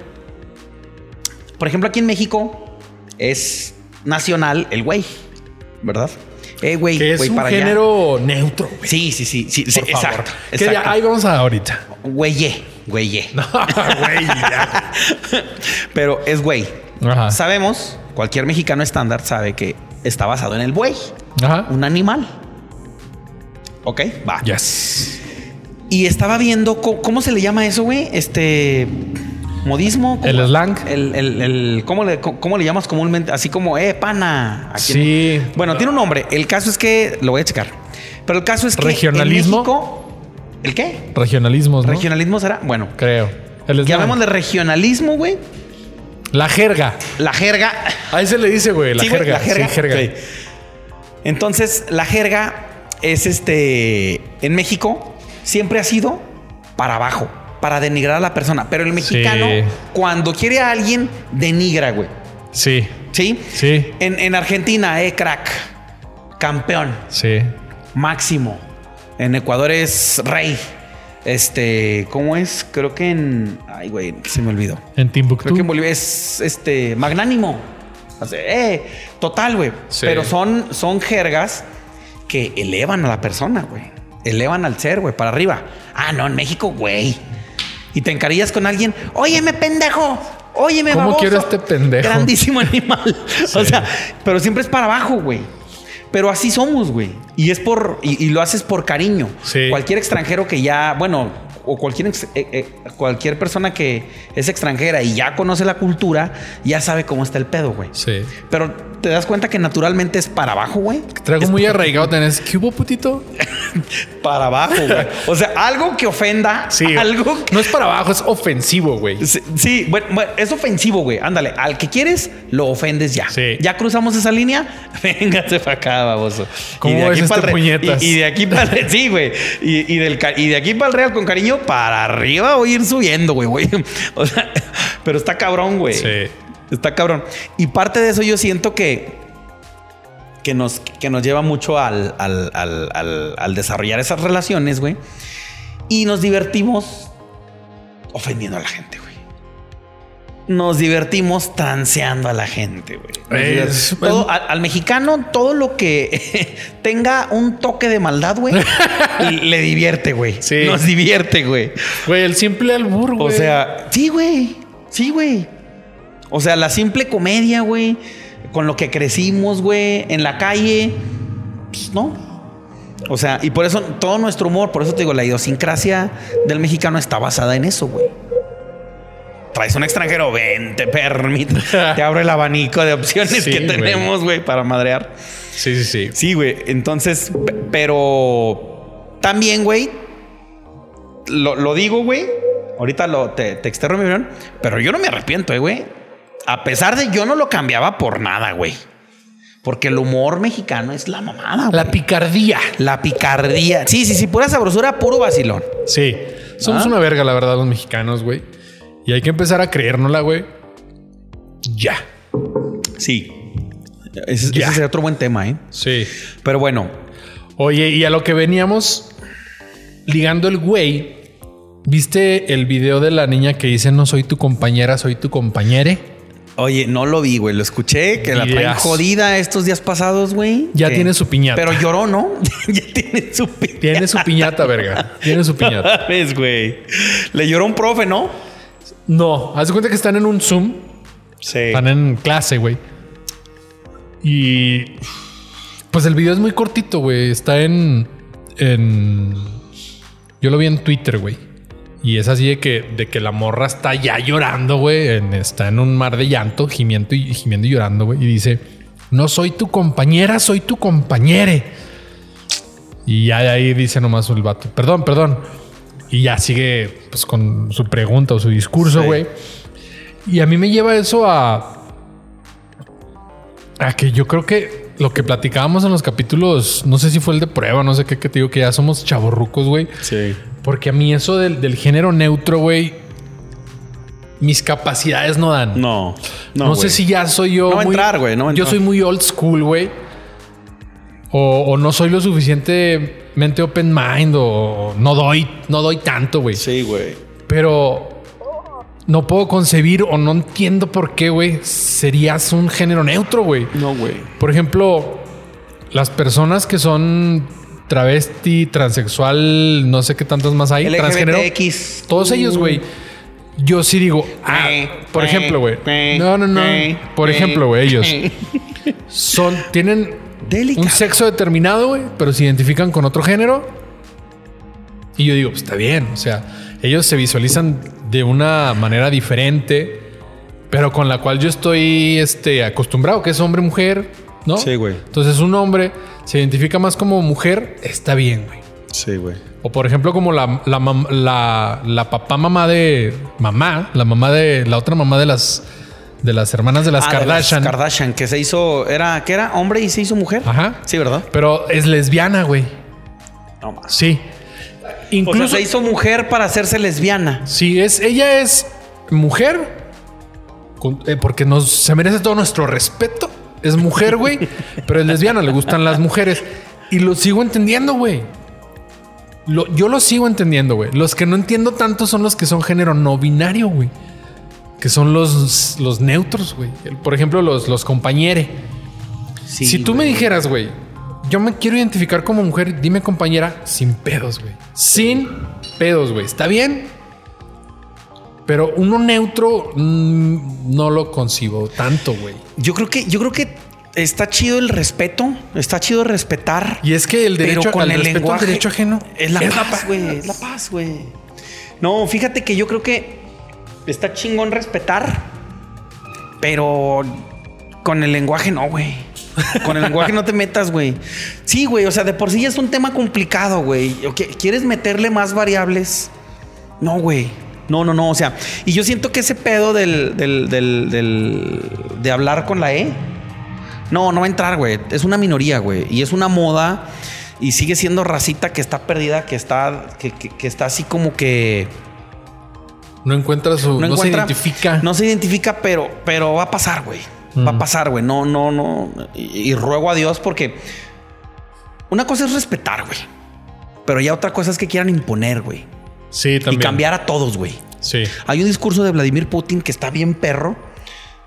Por ejemplo, aquí en México es nacional el güey, ¿verdad? Eh, güey, Que es güey, un para allá. género neutro, güey. Sí, sí, sí, sí, sí, exacto. Ya, ahí vamos a ahorita. Güeye, güeye. No, güey, ya. Pero es güey. Ajá. Sabemos, cualquier mexicano estándar sabe que está basado en el buey, Ajá. un animal. Ok, va. Yes. Y estaba viendo co- cómo, se le llama eso, güey. Este modismo. El slang. El, el- el- ¿cómo, le, cómo le llamas comúnmente? Así como, eh, pana. Aquí Sí. en- Bueno, tiene un nombre. El caso es que lo voy a checar. Pero el caso es que. en ¿Regionalismo? México- ¿El qué? Regionalismos, ¿no? ¿Regionalismo será? Bueno, Creo. El slang. llamémosle regionalismo, güey. La jerga. La jerga. Ahí se le dice, güey, la, Sí, jerga. la jerga. Sí, jerga. Entonces, la jerga es este. En México siempre ha sido para abajo, para denigrar a la persona. Pero el mexicano, Sí. cuando quiere a alguien, denigra, güey. Sí. ¿Sí? Sí. En, en Argentina, eh, crack. Campeón. Sí. Máximo. En Ecuador es rey. Este, ¿cómo es? Creo que en. Ay, güey, se me olvidó. En Timbuktu. Creo que en Bolivia es este magnánimo. O sea, eh, total, güey. Sí. Pero son, son jergas que elevan a la persona, güey. Elevan al ser, güey, para arriba. Ah, no, en México, güey. Y te encarillas con alguien. Óyeme, pendejo. Óyeme, ¿Cómo baboso". quiero este pendejo? Grandísimo animal. O sea, pero siempre es para abajo, güey. Pero así somos, güey. Y es por. Y, y lo haces por cariño. Sí. Cualquier extranjero que ya. Bueno, o cualquier, eh, eh, cualquier persona que es extranjera y ya conoce la cultura, ya sabe cómo está el pedo, güey. Sí. Pero te das cuenta que naturalmente es para abajo, güey. Traigo Es muy arraigado. Tenés. ¿Qué hubo, putito? para abajo, güey. O sea, algo que ofenda. Sí. Algo que- No es para abajo, es ofensivo, güey. Sí, sí, bueno, bueno, es ofensivo, güey. Ándale, al que quieres, lo ofendes ya. Sí. Ya cruzamos esa línea, véngase para acá, baboso. ¿Cómo de ves aquí este re- puñetas? Y, y de aquí para el sí, güey. Y, y del y de aquí para el real con cariño, para arriba voy a ir subiendo, güey, güey. O sea, pero está cabrón, güey. Sí. Está cabrón. Y parte de eso yo siento que, que, nos, que nos lleva mucho al, al, al- desarrollar esas relaciones, güey. Y nos divertimos ofendiendo a la gente, güey. Nos divertimos transeando a la gente, güey. Al mexicano, todo lo que tenga un toque de maldad, güey, le divierte, güey. Sí. Nos divierte, güey. Güey, el simple albur, güey. O sea, sí, güey. Sí, güey. O sea, la simple comedia, güey. Con lo que crecimos, güey. En la calle. Pues no. O sea, y por eso todo nuestro humor, por eso te digo, la idiosincrasia del mexicano está basada en eso, güey. Traes un extranjero, ven, te permite. te abro el abanico de opciones Sí, que tenemos, güey, para madrear. Sí, sí, sí. Sí, güey. Entonces, pe- pero también, güey, lo, lo digo, güey. Ahorita lo, te, te externo mi opinión, pero yo no me arrepiento, eh, güey. A pesar de yo no lo cambiaba por nada, güey. Porque el humor mexicano es la mamada, güey. La picardía. La picardía. Sí, sí, sí, pura sabrosura, puro vacilón. Sí. Somos ¿Ah? una verga, la verdad, los mexicanos, güey. Y hay que empezar a creérnosla, güey. ya. Sí. Ese, Ya. ese sería otro buen tema, ¿eh? Sí. Pero bueno, Oye, y a lo que veníamos ligando el güey, ¿viste el video de la niña que dice no soy tu compañera, soy tu compañere? Oye, no lo vi, güey. Lo escuché, que la traen jodida estos días pasados, güey. Ya Que- tiene su piñata. Pero lloró, ¿no? ya tiene su piñata. Tiene su piñata, verga. Tiene su piñata. ¿Ves, güey? Le lloró un profe, ¿no? No, haz de cuenta que están en un Zoom, Sí. están en clase, güey. Y pues el video es muy cortito, güey. Está en, en. Yo lo vi en Twitter, güey. Y es así de que, de que la morra está ya llorando, güey. en- está en un mar de llanto, gimiendo y, gimiendo y llorando, güey. Y dice: No soy tu compañera, soy tu compañere. Y ya de ahí dice nomás el vato: Perdón, perdón. Y ya sigue pues, con su pregunta o su discurso, Sí. güey. Y a mí me lleva eso a. A que yo creo que lo que platicábamos en los capítulos, no sé si fue el de prueba, no sé qué, que te digo que ya somos chavorrucos, güey. Sí. Porque a mí eso del, del género neutro, güey, mis capacidades no dan. No. No, No, sé si ya soy yo. No va a muy- entrar, güey, no a Yo soy muy old school, güey. O, o no soy lo suficientemente open mind o no doy, no doy tanto, güey. Sí, güey. Pero no puedo concebir o no entiendo por qué, güey, serías un género neutro, güey. No, güey. Por ejemplo, las personas que son travesti, transexual, no sé qué tantas más hay, transgénero, LGBTX. todos ellos, güey. Yo sí digo, ah, por ejemplo, güey. No, no, no. Por ejemplo, güey, ellos son, tienen Delicado. un sexo determinado, güey, pero se identifican con otro género. Y yo digo, pues está bien. O sea, ellos se visualizan de una manera diferente, pero con la cual yo estoy este, acostumbrado, que es hombre-mujer, ¿no? Sí, güey. Entonces, un hombre se identifica más como mujer, está bien, güey. Sí, güey. O por ejemplo, como la, la, mam- la, la papá mamá de mamá, la mamá de la otra mamá de las de las hermanas de las Ah, de Kardashian. Kardashian, que se hizo, era, ¿qué era? Hombre y se hizo mujer. Ajá. Sí, ¿verdad? Pero es lesbiana, güey. No más. Sí. O sea, Incluso se hizo mujer para hacerse lesbiana. si es ella es mujer eh, porque nos se merece todo nuestro respeto. Es mujer, güey, pero es lesbiana, le gustan las mujeres y lo sigo entendiendo, güey. Lo- yo lo sigo entendiendo, güey. Los que no entiendo tanto son los que son género no binario, güey. Que son los, los neutros, güey. Por ejemplo, los, los compañeros. Sí, si tú me dijeras, güey, yo me quiero identificar como mujer, dime compañera, sin pedos, güey. Sin pedos, güey. ¿Está bien? Pero uno neutro mm, no lo concibo tanto, güey. Yo creo que, yo creo que está chido el respeto, está chido respetar. Y es que el derecho pero con al el respeto lenguaje al derecho ajeno es la es paz, güey. Es la paz, güey. No, fíjate que yo creo que está chingón respetar, pero con el lenguaje no, güey. Con el lenguaje no te metas, güey. Sí, güey. O sea, de por sí ya es un tema complicado, güey. ¿O qué- ¿Quieres meterle más variables? No, güey. No, no, no. O sea, y yo siento que ese pedo del, del, del, del- de hablar con la E, no, no va a entrar, güey. Es una minoría, güey. Y es una moda y sigue siendo racita que está perdida, que está, que, que- que está así como que No encuentra su. No, se encuentra- identifica. No se identifica, pero, pero va a pasar, güey. Va a pasar, güey. No, no, no. Y, y ruego a Dios porque una cosa es respetar, güey. Pero ya otra cosa es que quieran imponer, güey. Sí, Y también. cambiar a todos, güey. Sí. Hay un discurso de Vladimir Putin que está bien perro,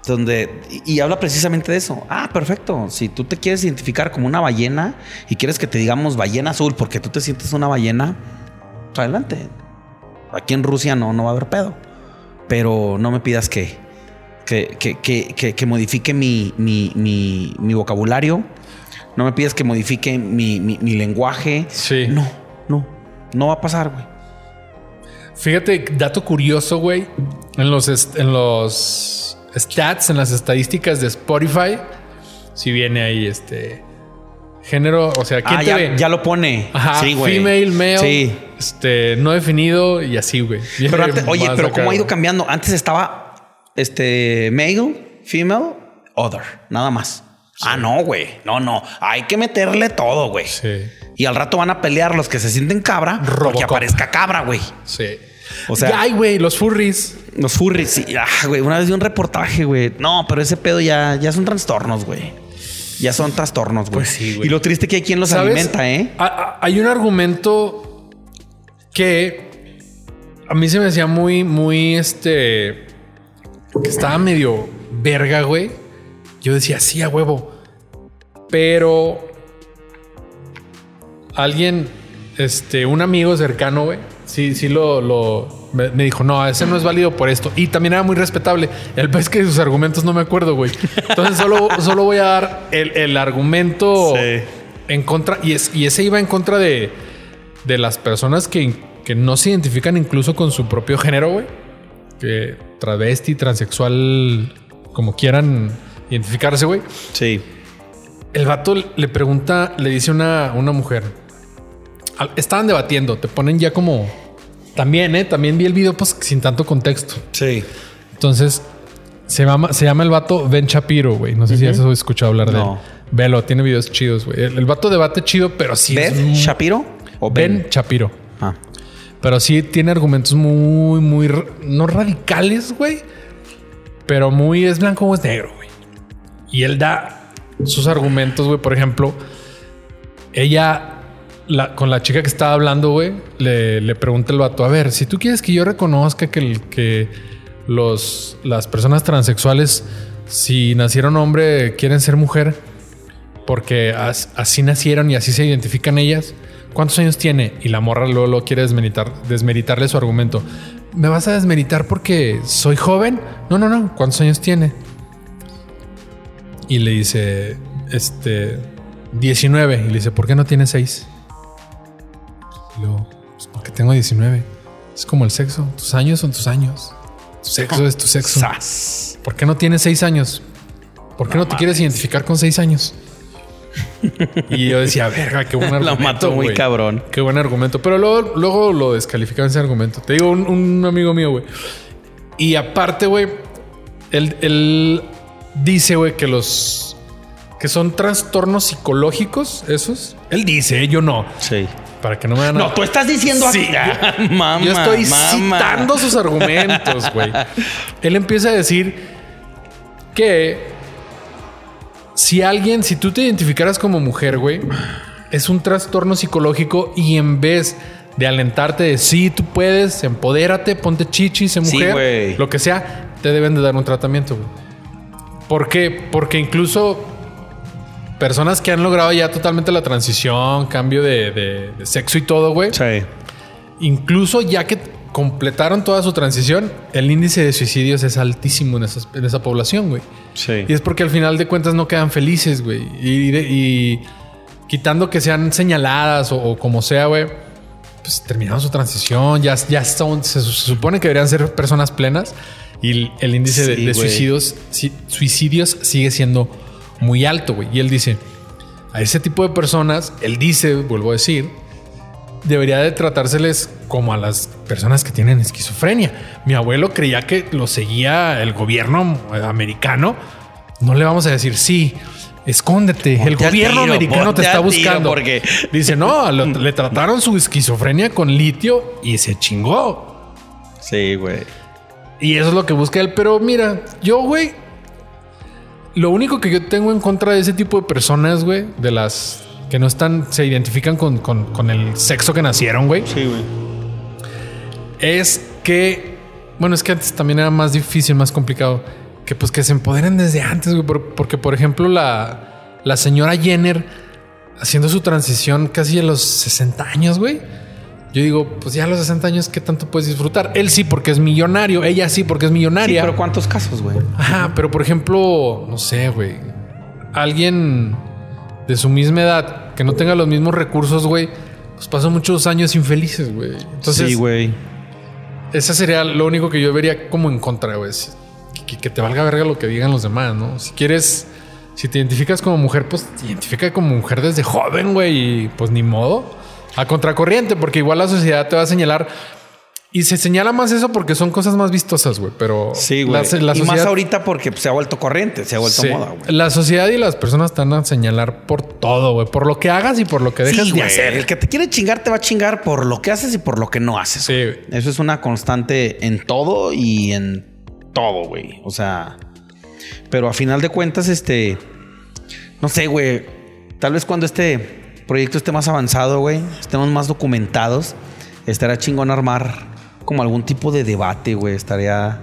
donde y, y habla precisamente de eso. Ah, perfecto. Si tú te quieres identificar como una ballena y quieres que te digamos ballena azul porque tú te sientes una ballena, pues adelante. Aquí en Rusia no, no va a haber pedo. Pero no me pidas que, que, que, que, que- que modifique mi, mi, mi, mi vocabulario. No me pidas que modifique mi lenguaje. Sí. No, no. No va a pasar, güey. Fíjate, dato curioso, güey. En los, en los stats, en las estadísticas de Spotify, si viene ahí este género, o sea, ¿quién Ah, te ya, ve? ya lo pone. Ajá, sí, güey. female, male, Sí. este, no definido y así, güey. Pero antes- oye, pero acá, cómo ha ido cambiando. Antes estaba este male, female, other, nada más. Ah, no, güey. No, no. Hay que meterle todo, güey. Sí, Y al rato van a pelear los que se sienten cabra porque Robocop. aparezca cabra, güey. sí. O sea- ay, güey, los furries. Los furries, sí. Ah, güey. Una vez vi un reportaje, güey. No, pero ese pedo ya, ya son trastornos, güey. Ya son trastornos, güey. Pues sí, güey. Y lo triste que hay quien los ¿Sabes? alimenta, ¿eh? Ha- ha- Hay un argumento que a mí se me hacía muy, muy este. que estaba medio verga, güey. Yo decía, sí, a huevo. Pero alguien, este, un amigo cercano, güey, sí, sí lo, lo me, me dijo, no, ese no es válido por esto. Y también era muy respetable. El pez que sus argumentos no me acuerdo, güey. Entonces solo, solo voy a dar el, el argumento Sí. en contra. Y, es, y ese iba en contra de, de las personas que, que no se identifican incluso con su propio género, güey. Que travesti, transexual, como quieran identificarse, güey. Sí. El vato le pregunta, le dice una, una mujer. Estaban debatiendo, te ponen ya como. También, ¿eh? También vi el video pues sin tanto contexto. Sí. Entonces, se llama, se llama el vato Ben Shapiro, güey. No sé si has escuchado hablar de él. Velo, tiene videos chidos, güey. El, el vato debate chido, pero sí es ¿Beth muy- Shapiro? ¿O Ben Ben? Shapiro. Ah. Pero sí tiene argumentos muy, muy, no radicales, güey. Pero muy es blanco o es negro, güey. Y él da sus argumentos, güey. Por ejemplo, ella, con la chica que estaba hablando, güey, le, pregunta el vato, a ver, si tú quieres que yo reconozca que, los, las personas transexuales, si nacieron hombre, quieren ser mujer, porque as- así nacieron y así se identifican ellas. ¿Cuántos años tiene? Y la morra luego lo quiere desmeritar, desmeritarle su argumento. ¿Me vas a desmeritar porque soy joven? No, no, no. ¿Cuántos años tiene? Y le dice, este, 19. Y le dice, ¿por qué no tiene 6? Luego, pues porque tengo 19. Es como el sexo. Tus años son tus años. Tu sexo es tu sexo. Sas. ¿Por qué no tienes seis años? ¿Por qué no, te quieres identificar con seis años? y yo decía, verga, qué buen Lo argumento. mató muy güey. cabrón. Qué buen argumento. Pero luego, luego lo descalificaban ese argumento. Te digo, un, un amigo mío, güey. Y aparte, güey, él, él dice, güey, que los que son trastornos psicológicos, esos. Él dice, yo no. Sí. Para que no me a. No, tú estás diciendo Sí, así. Mamá, Yo estoy citando sus argumentos, güey. Él empieza a decir que si alguien, si tú te identificaras como mujer, güey, es un trastorno psicológico y en vez de alentarte de sí, tú puedes, empodérate, ponte chichi, sé Sí, mujer, güey. lo que sea, te deben de dar un tratamiento, güey. ¿Por qué? Porque incluso personas que han logrado ya totalmente la transición, cambio de, de- de sexo y todo, güey, Sí. incluso ya que completaron toda su transición, el índice de suicidios es altísimo en, esas- en esa población, güey. Sí. Y es porque al final de cuentas no quedan felices, güey. Y, quitando que sean señaladas o, o como sea, güey, pues terminaron su transición, ya, ya son, se, su- se supone que deberían ser personas plenas y el, el índice de, Sí, de güey. suicidios, si- suicidios sigue siendo muy alto, güey. Y él dice, a ese tipo de personas, él dice, vuelvo a decir, debería de tratárseles como a las personas que tienen esquizofrenia. Mi abuelo creía que lo seguía el gobierno americano. No le vamos a decir sí. Escóndete, el Ponte gobierno tiro, americano te está buscando. porque- dice no, lo- le trataron su esquizofrenia con litio y se chingó. Sí, güey. Y eso es lo que busca él. Pero mira, yo, güey, lo único que yo tengo en contra de ese tipo de personas, güey, de las que no están, se identifican con, con- con el sexo que nacieron, güey, Sí, güey. es que, bueno, es que antes también era más difícil, más complicado, que pues que se empoderen desde antes, güey, por- porque por ejemplo la, la señora Jenner haciendo su transición casi a los 60 años, güey. Yo digo, pues ya a los 60 años, ¿qué tanto puedes disfrutar? Él sí, porque es millonario. Ella sí, porque es Sí, millonaria. pero ¿cuántos casos, güey? Ajá, pero por ejemplo, no sé, güey. Alguien de su misma edad que no tenga los mismos recursos, güey, pues pasó muchos años infelices, güey. Entonces, sí, güey. ese sería lo único que yo vería como en contra, güey. Que, que te valga verga lo que digan los demás, ¿no? Si quieres, si te identificas como mujer, pues te identifica como mujer desde joven, güey, y pues ni modo. A contracorriente, porque igual la sociedad te va a señalar Y se señala más eso porque son cosas más vistosas, güey. Pero Sí, güey. la- la y más ahorita porque pues, se ha vuelto corriente, se ha vuelto Sí. moda, güey. La sociedad y las personas están a señalar por todo, güey. Por lo que hagas y por lo que dejas Sí, de güey. hacer. El que te quiere chingar te va a chingar por lo que haces y por lo que no haces. Sí, güey. Eso es una constante en todo y en todo, güey. O sea, pero a final de cuentas, este, no sé, güey. Tal vez cuando este proyecto esté más avanzado, güey, estemos más documentados, estará chingón armar como algún tipo de debate, güey. Estaría...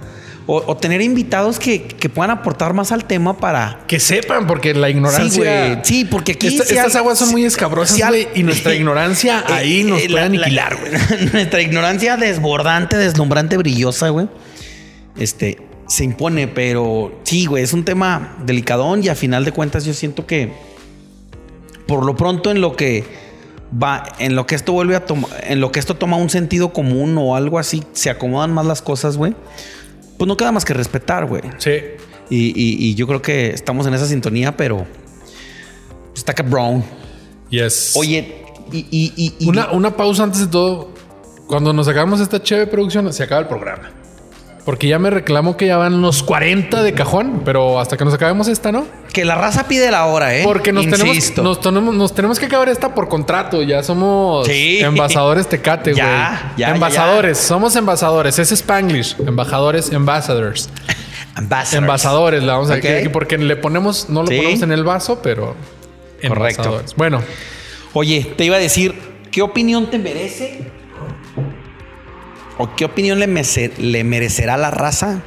O, o tener invitados que, que puedan aportar más al tema para... Que sepan, porque la ignorancia. Sí, güey. Sí, porque aquí... Esta- si estas al- aguas son muy escabrosas, si al- güey, y nuestra ignorancia ahí nos puede la- aniquilar, la- Nuestra ignorancia desbordante, deslumbrante, brillosa, güey. Este, se impone, pero sí, güey, es un tema delicadón y a final de cuentas yo siento que por lo pronto en lo que va, en lo que esto vuelve a tomar, en lo que esto toma un sentido común o algo así, se acomodan más las cosas, güey. Pues no queda más que respetar, güey. Sí. Y, y- y yo creo que estamos en esa sintonía, pero está cabrón. Yes. Oye, y, y- y- y- Una, una pausa antes de todo. Cuando nos acabamos esta chévere producción, se acaba el programa. Porque ya me reclamo que ya van los 40 de cajón, pero hasta que nos acabemos esta, ¿no? que la raza pide la hora, ¿eh? Porque nos tenemos, nos, tenemos, nos tenemos que acabar esta por contrato. Ya somos Sí. embajadores Tecate, güey. Ya, ya, ya, Embajadores, somos embajadores. Es Spanglish. Embajadores, ambassadors. Ambassadors. Embajadores, la vamos a Ok. decir aquí porque le ponemos, no lo Sí. ponemos en el vaso, pero Correcto. Bueno, Oye, te iba a decir, ¿qué opinión te merece? ¿O qué opinión le, merecerá la raza?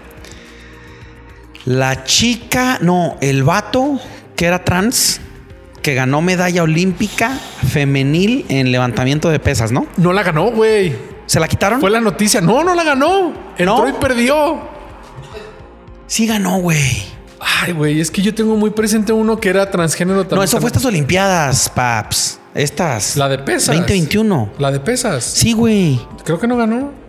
La chica, no, el vato que era trans, que ganó medalla olímpica femenil en levantamiento de pesas, ¿no? no la ganó, güey. ¿Se la quitaron? Fue la noticia. No, no la ganó. Entró ¿No? y perdió. Sí ganó, güey. Ay, güey, es que yo tengo muy presente uno que era transgénero también. No, eso fue estas Olimpiadas, paps. Estas. La de pesas. 2021. La de pesas. Sí, güey. Creo que no ganó.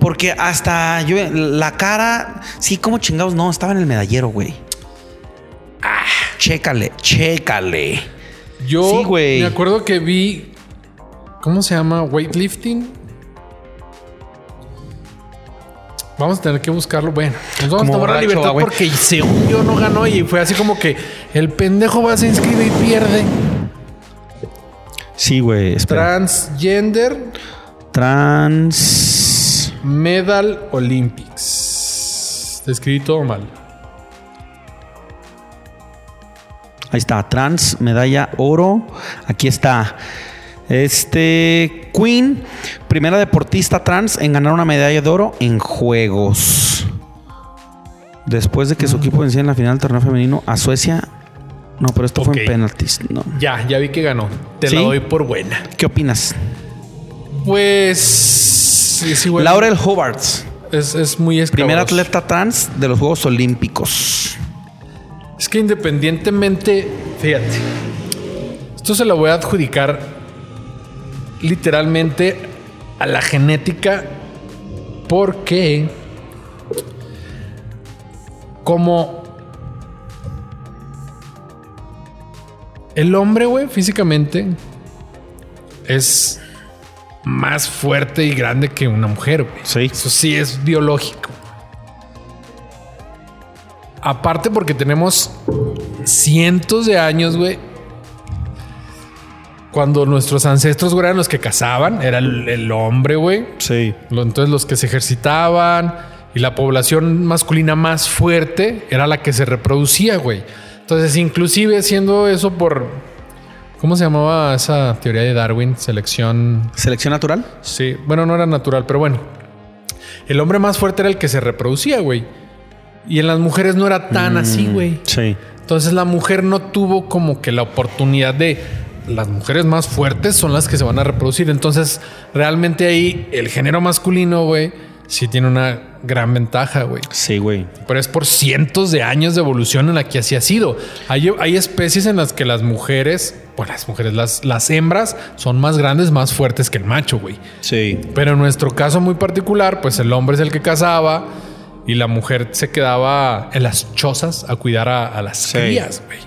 Porque hasta yo, la cara, sí, como chingados, no, estaba en el medallero, güey. Ah, chécale, chécale. Yo Sí, güey. me acuerdo que vi. ¿Cómo se llama? Weightlifting. Vamos a tener que buscarlo. Bueno, nos vamos Como a tomar la libertad güey. porque según yo no ganó y fue así como que el pendejo va, se inscribe y pierde. Sí, güey, Transgender Trans. Medal Olympics. Está escrito mal. Ahí está, trans, medalla oro. Aquí está. Este Queen, primera deportista trans en ganar una medalla de oro en juegos. Después de que su equipo vencía en la final del torneo femenino a Suecia. No, pero esto fue en penaltis. No. Ya, ya vi que ganó. Te ¿Sí? la doy por buena. ¿Qué opinas? Pues. Laurel Hobart, Es, es muy escabroso. primer atleta trans de los Juegos Olímpicos. Es que independientemente, fíjate, esto se lo voy a adjudicar literalmente a la genética porque como el hombre, güey, físicamente es más fuerte y grande que una mujer, güey. Sí. Eso sí es biológico. Aparte porque tenemos cientos de años, güey. Cuando nuestros ancestros güey, eran los que cazaban, era el, el hombre, güey. Sí. Entonces los que se ejercitaban y la población masculina más fuerte era la que se reproducía, güey. Entonces, inclusive siendo eso por... ¿Cómo se llamaba esa teoría de Darwin? Selección... ¿Selección natural? Sí, bueno, no era natural, pero bueno. El hombre más fuerte era el que se reproducía, güey. Y en las mujeres no era tan así, güey. Sí. Entonces la mujer no tuvo como que la oportunidad de las mujeres más fuertes son las que se van a reproducir. Entonces, realmente ahí el género masculino, güey, sí tiene una gran ventaja, güey. Sí, güey. Pero es por cientos de años de evolución en la que así ha sido. Hay, hay especies en las que las mujeres, bueno, las mujeres, las, las hembras son más grandes, más fuertes que el macho, güey. Sí. Pero en nuestro caso muy particular, pues el hombre es el que cazaba y la mujer se quedaba en las chozas a cuidar a, a las Sí. crías, güey.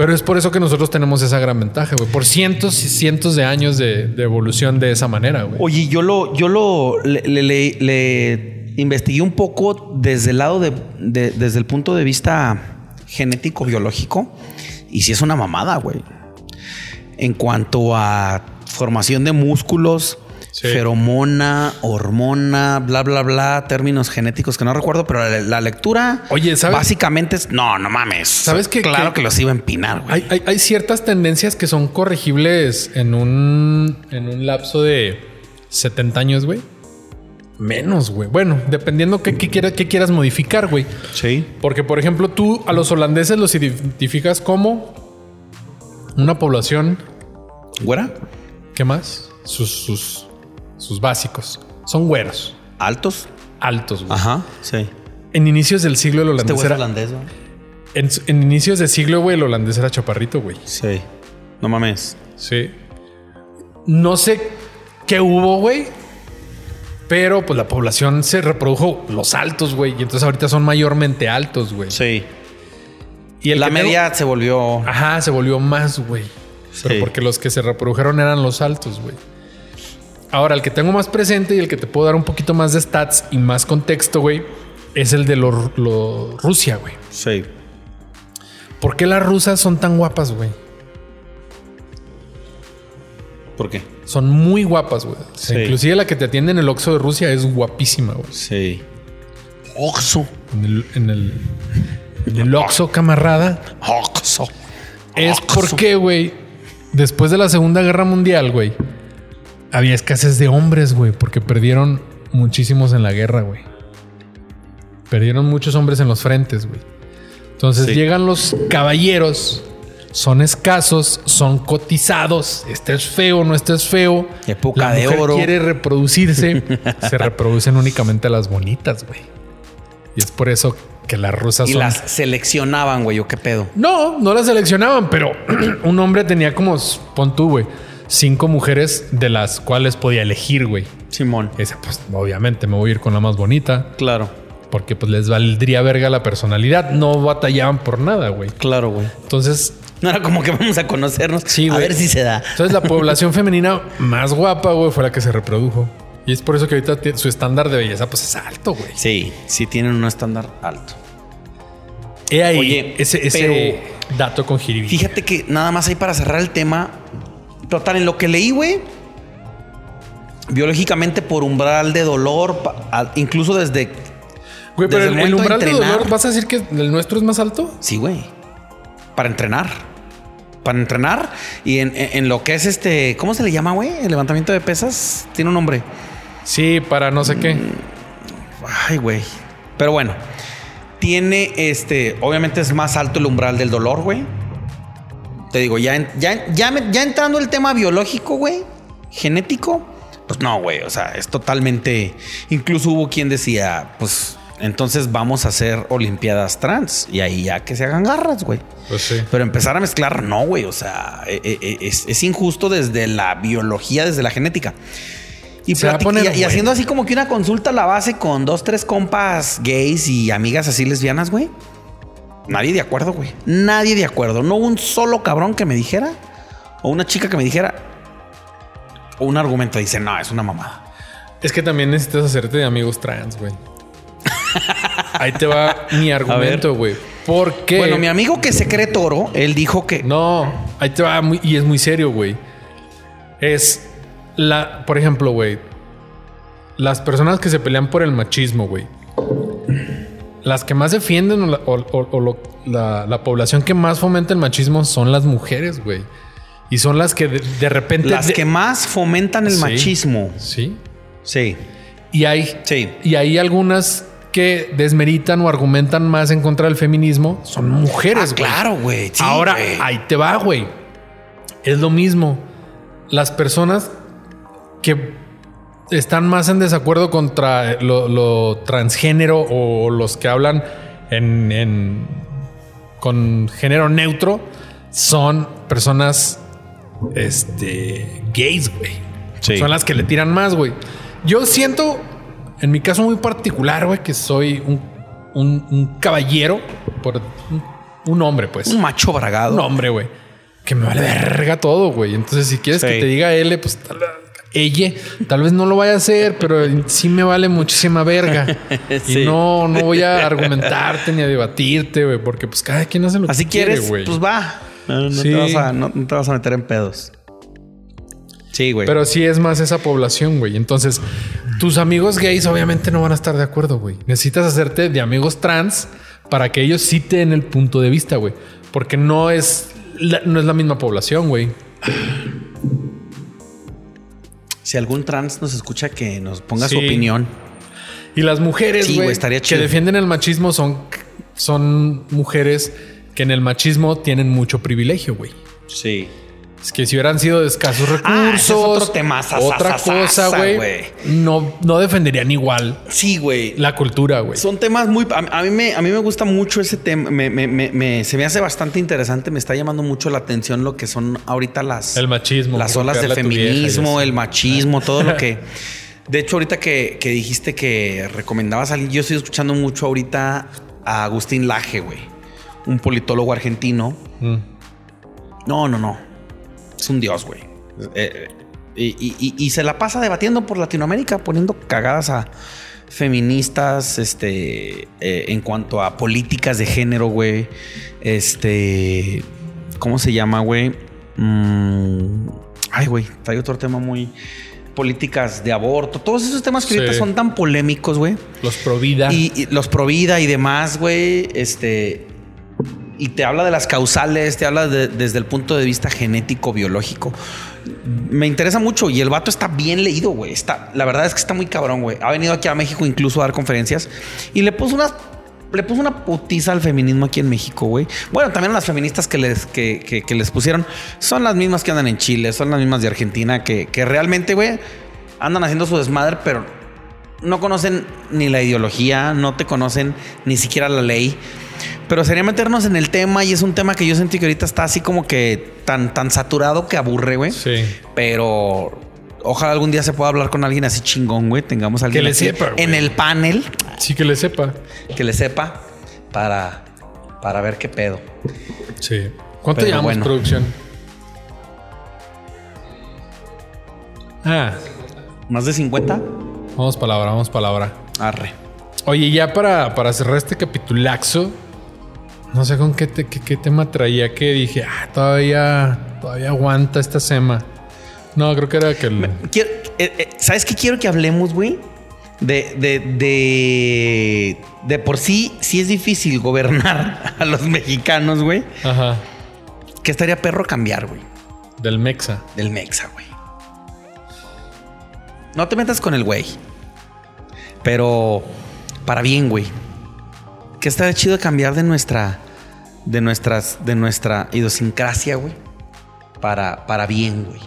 Pero es por eso que nosotros tenemos esa gran ventaja, güey. Por cientos y cientos de años de, de evolución de esa manera, güey. Oye, yo lo, yo lo le, le- le- investigué un poco desde el lado de, de- desde el punto de vista genético biológico y si es una mamada, güey. En cuanto a formación de músculos, Sí. feromona, hormona, bla, bla, bla, términos genéticos que no recuerdo, pero la, la lectura Oye, ¿sabes? básicamente es, no, no mames. ¿Sabes qué- Claro que los iba a empinar, güey. Hay, hay- hay ciertas tendencias que son corregibles en un, en un lapso de 70 años, güey. Menos, güey. Bueno, dependiendo qué, qué quiera- qué quieras modificar, güey. Sí. Porque, por ejemplo, tú a los holandeses los identificas como una población, ¿Güera? ¿qué más? Sus, sus, sus básicos. Son güeros, ¿Altos? altos, güey. Ajá. Sí. En inicios del siglo el Este holandés güey es era... holandés, güey. En, en inicios del siglo, güey, el holandés era chaparrito, güey. Sí. No mames. Sí. No sé qué hubo, güey. Pero pues la población se reprodujo los altos, güey. Y entonces ahorita son mayormente altos, güey. Sí. Y la tengo- media se volvió. Ajá, se volvió más, güey. Pero Sí. porque los que se reprodujeron eran los altos, güey. Ahora, el que tengo más presente y el que te puedo dar un poquito más de stats y más contexto, güey, es el de lo, lo- Rusia, güey. Sí. ¿Por qué las rusas son tan guapas, güey? ¿Por qué? Son muy guapas, güey. O sea, Sí. Inclusive la que te atiende en el Oxxo de Rusia es guapísima, güey. Sí. Oxo. En el, en el, en el Oxxo, camarada. Oxo. Es Oxxo. porque, güey, después de la Segunda Guerra Mundial, güey, había escasez de hombres, güey, porque perdieron muchísimos en la guerra, güey. Perdieron muchos hombres en los frentes, güey. Entonces Sí. llegan los caballeros, son escasos, son cotizados. Este es feo, no este es feo. Época la de mujer oro. quiere reproducirse. se reproducen únicamente las bonitas, güey. Y es por eso que las rusas Y son las seleccionaban, güey. ¿O qué pedo? no, no las seleccionaban, pero un hombre tenía como, pon tú, güey, cinco mujeres de las cuales podía elegir, güey. Simón. Esa, pues, obviamente me voy a ir con la más bonita, Claro. porque pues les valdría verga la personalidad. No batallaban por nada, güey. Claro, güey. Entonces, No era como que vamos a conocernos. Sí, A güey. ver si se da. entonces la población femenina más guapa, güey, fue la que se reprodujo. Y es por eso que ahorita su estándar de belleza, pues es alto, güey. Sí, sí tienen un estándar alto. He ahí Oye, ese, ese dato con jiribilla. Fíjate que nada más ahí para cerrar el tema. Total, en lo que leí, güey. Biológicamente por umbral de dolor, incluso desde... Güey, pero desde el, el el momento de umbral de dolor, ¿vas a decir que el nuestro es más alto? Sí, güey. Para entrenar. Para entrenar y en, en- en lo que es este... ¿Cómo se le llama, güey? El levantamiento de pesas. Tiene un nombre. Sí, para no sé qué. Ay, güey. Pero bueno. Tiene este... Obviamente es más alto el umbral del dolor, güey. Te digo, ya, ya, ya, me- ya entrando el tema biológico, güey. Genético. Pues no, güey. O sea, es totalmente... Incluso hubo quien decía, pues... Entonces vamos a hacer Olimpiadas trans. Y ahí ya que se hagan garras, güey. Pues sí. Pero empezar a mezclar, no, güey. O sea, e- e- es, es injusto desde la biología, desde la genética. Y, poner y- haciendo así como que una consulta a la base con dos, tres compas gays y amigas así lesbianas, güey. Nadie de acuerdo, güey. Nadie de acuerdo. No un solo cabrón que me dijera. O una chica que me dijera. O un argumento. Dice, no, es una mamada. Es que también necesitas hacerte de amigos trans, güey. Ahí te va mi argumento, güey. ¿Por qué? Bueno, mi amigo que se cree toro, él dijo que. No, ahí te va muy- y es muy serio, güey. Es la, por ejemplo, güey, las personas que se pelean por el machismo, güey. Las que más defienden o, la, o- o- o lo- la- la población que más fomenta el machismo son las mujeres, güey. Y son las que de, de repente... Las de- que más fomentan el Sí. machismo. Sí. Sí. Y hay, Sí. y hay algunas que desmeritan o argumentan más en contra del feminismo. Son mujeres, Ah, güey. claro, güey. Sí, Ahora, güey. ahí te va, güey. Es lo mismo. Las personas que están más en desacuerdo contra lo, lo transgénero o los que hablan en, en- con género neutro son personas este, gays, güey. Sí. Son las que le tiran más, güey. Yo siento, en mi caso muy particular, güey, que soy un, un- un caballero, por Un hombre, pues. Un macho bragado. Un hombre, güey. Que me vale verga todo, güey. Entonces, si quieres Sí. que te diga L, pues tal, ella, tal vez no lo vaya a hacer, pero sí me vale muchísima verga. Sí. Y no, no voy a argumentarte ni a debatirte, güey, porque pues cada quien hace lo Así que quiere, quieres, güey. pues va. No, no Sí. te vas a, no- no te vas a meter en pedos. Sí, güey. Pero sí es más esa población, güey. Entonces, tus amigos gays obviamente no van a estar de acuerdo, güey. Necesitas hacerte de amigos trans para que ellos sí te den el punto de vista, güey. Porque no es la, no es la misma población, güey. Si algún trans nos escucha, que nos ponga Sí. su opinión. Y las mujeres, Sí, que defienden el machismo son, son mujeres que en el machismo tienen mucho privilegio, güey. Sí. Es que si hubieran sido de escasos recursos, Ah, es otro tema, otra cosa, güey, no, no defenderían igual Sí, güey. la cultura, güey. Son temas muy. A, a mí me, a mí me gusta mucho ese tema. Me, me- me- me- se me hace bastante interesante. Me está llamando mucho la atención lo que son ahorita las. El machismo. las olas de vieja feminismo, el machismo, todo lo que. De hecho, ahorita que, que dijiste que recomendabas a alguien, yo estoy escuchando mucho ahorita a Agustín Laje, güey. Un politólogo argentino. Mm. No, no, no. Es un dios, güey. Eh, y, y- se la pasa debatiendo por Latinoamérica, poniendo cagadas a feministas, este, eh, en cuanto a políticas de género, güey. Este, ¿cómo se llama, güey? Mm, ay, güey, hay otro tema muy políticas de aborto, todos esos temas que Sí. ahorita son tan polémicos, güey. Los pro vida. Y, y los pro vida y demás, güey, este. Y te habla de las causales, te habla de- desde el punto de vista genético, biológico. Me interesa mucho y el vato está bien leído, güey. Está, la verdad es que está muy cabrón, güey. Ha venido aquí a México incluso a dar conferencias y le puso. Le puso una putiza al feminismo aquí en México, güey. Bueno, también las feministas que les, que- que les pusieron son las mismas que andan en Chile, son las mismas de Argentina, que, que realmente, güey, andan haciendo su desmadre, pero no conocen ni la ideología, no te conocen ni siquiera la ley. Pero sería meternos en el tema y es un tema que yo sentí que ahorita está así como que tan, tan saturado que aburre, güey. Sí. Pero ojalá algún día se pueda hablar con alguien así chingón, güey. Tengamos a alguien le así sepa, en el panel Sí que le sepa. que le sepa para, para ver qué pedo. Sí. ¿Cuánto Pero llevamos bueno. producción? Ah, ¿Más de 50? vamos palabra, vamos palabra. Arre. Oye, ya para, para cerrar este capitulaxo, no sé con qué, te- qué, qué tema traía que dije, ah, todavía, todavía aguanta esta sema. No, creo que era que el, Quiero- eh, eh, ¿Sabes qué quiero que hablemos, güey? De, de, de, de por sí, sí es difícil gobernar a los mexicanos, güey. ajá, Que estaría perro cambiar, güey. del Mexa. Del Mexa, güey. No te metas con el güey. Pero para bien, güey. Que estaría chido cambiar de nuestra. De nuestras. De nuestra idiosincrasia, güey. Para, para bien, güey.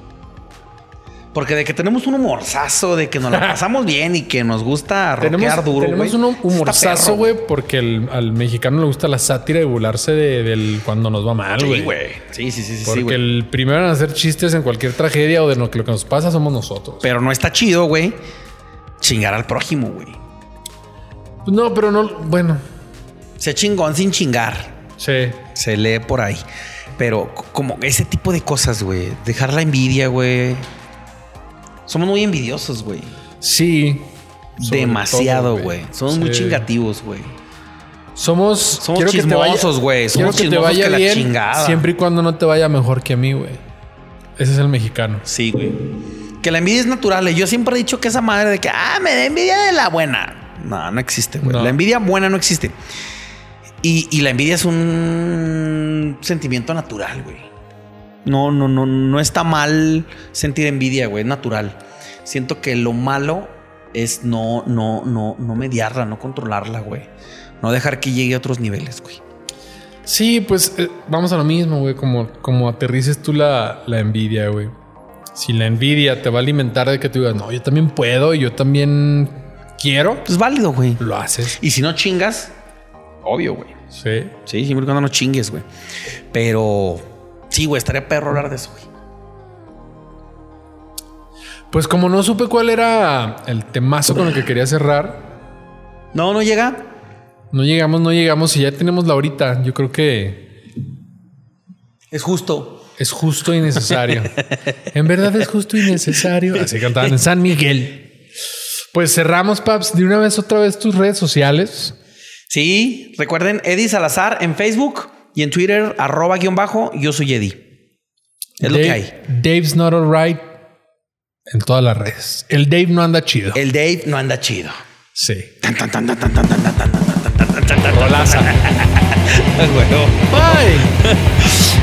Porque de que tenemos un humorzazo, de que nos la pasamos bien y que nos gusta Tenemos, duro, tenemos güey. un humorzazo, Está güey, porque el- al mexicano le gusta la sátira y burlarse de, del cuando nos va mal, güey. Sí, güey. Sí, sí, sí, sí, Porque el primero en hacer chistes en cualquier tragedia o de lo que, lo que nos pasa somos nosotros. Pero no está chido, güey. Chingar al prójimo, güey. No, pero no, bueno, Sea chingón sin chingar. sí. Se lee por ahí. Pero como ese tipo de cosas, güey. Dejar la envidia, güey. Somos muy envidiosos, güey. Sí. Demasiado, güey. Somos muy chingativos, güey. Somos, Somos quiero que te vaya- chismosos, güey. quiero Somos que te chismosos vaya que la bien, chingada. siempre y cuando no te vaya mejor que a mí, güey. Ese es el mexicano. Sí, güey. Que la envidia es natural. eh. Yo siempre he dicho que esa madre de que, ah, me da envidia de la buena. No, no existe, güey. No. La envidia buena no existe. Y, y la envidia es un sentimiento natural, güey. No, no, no, no está mal sentir envidia, güey. Es natural. Siento que lo malo es no, no, no, no mediarla, no controlarla, güey. No dejar que llegue a otros niveles, güey. Sí, pues eh, vamos a lo mismo, güey. Como, como aterrices tú la, la envidia, güey. Si la envidia te va a alimentar de que tú digas, no, yo también puedo, yo también quiero, Es válido, güey. lo haces. Y si no chingas, obvio, güey. Sí. Sí, siempre y cuando no chingues, güey. Pero sí, güey, estaría perro hablar de eso, güey. Pues como no supe cuál era el temazo con el que quería cerrar, No, no llega. No llegamos, no llegamos y ya tenemos la horita. Yo creo que Es justo. es justo y necesario. en verdad es justo y necesario. Así cantaban en San Miguel. Pues cerramos, Paps, de una vez otra vez tus redes sociales. Sí, recuerden, Eddie Salazar en Facebook y en Twitter, arroba guion bajo, yo soy Eddie. Es lo que hay. Dave's not alright en todas las redes. El Dave no anda chido. El Dave no anda chido. Sí. Rolaza. Bye.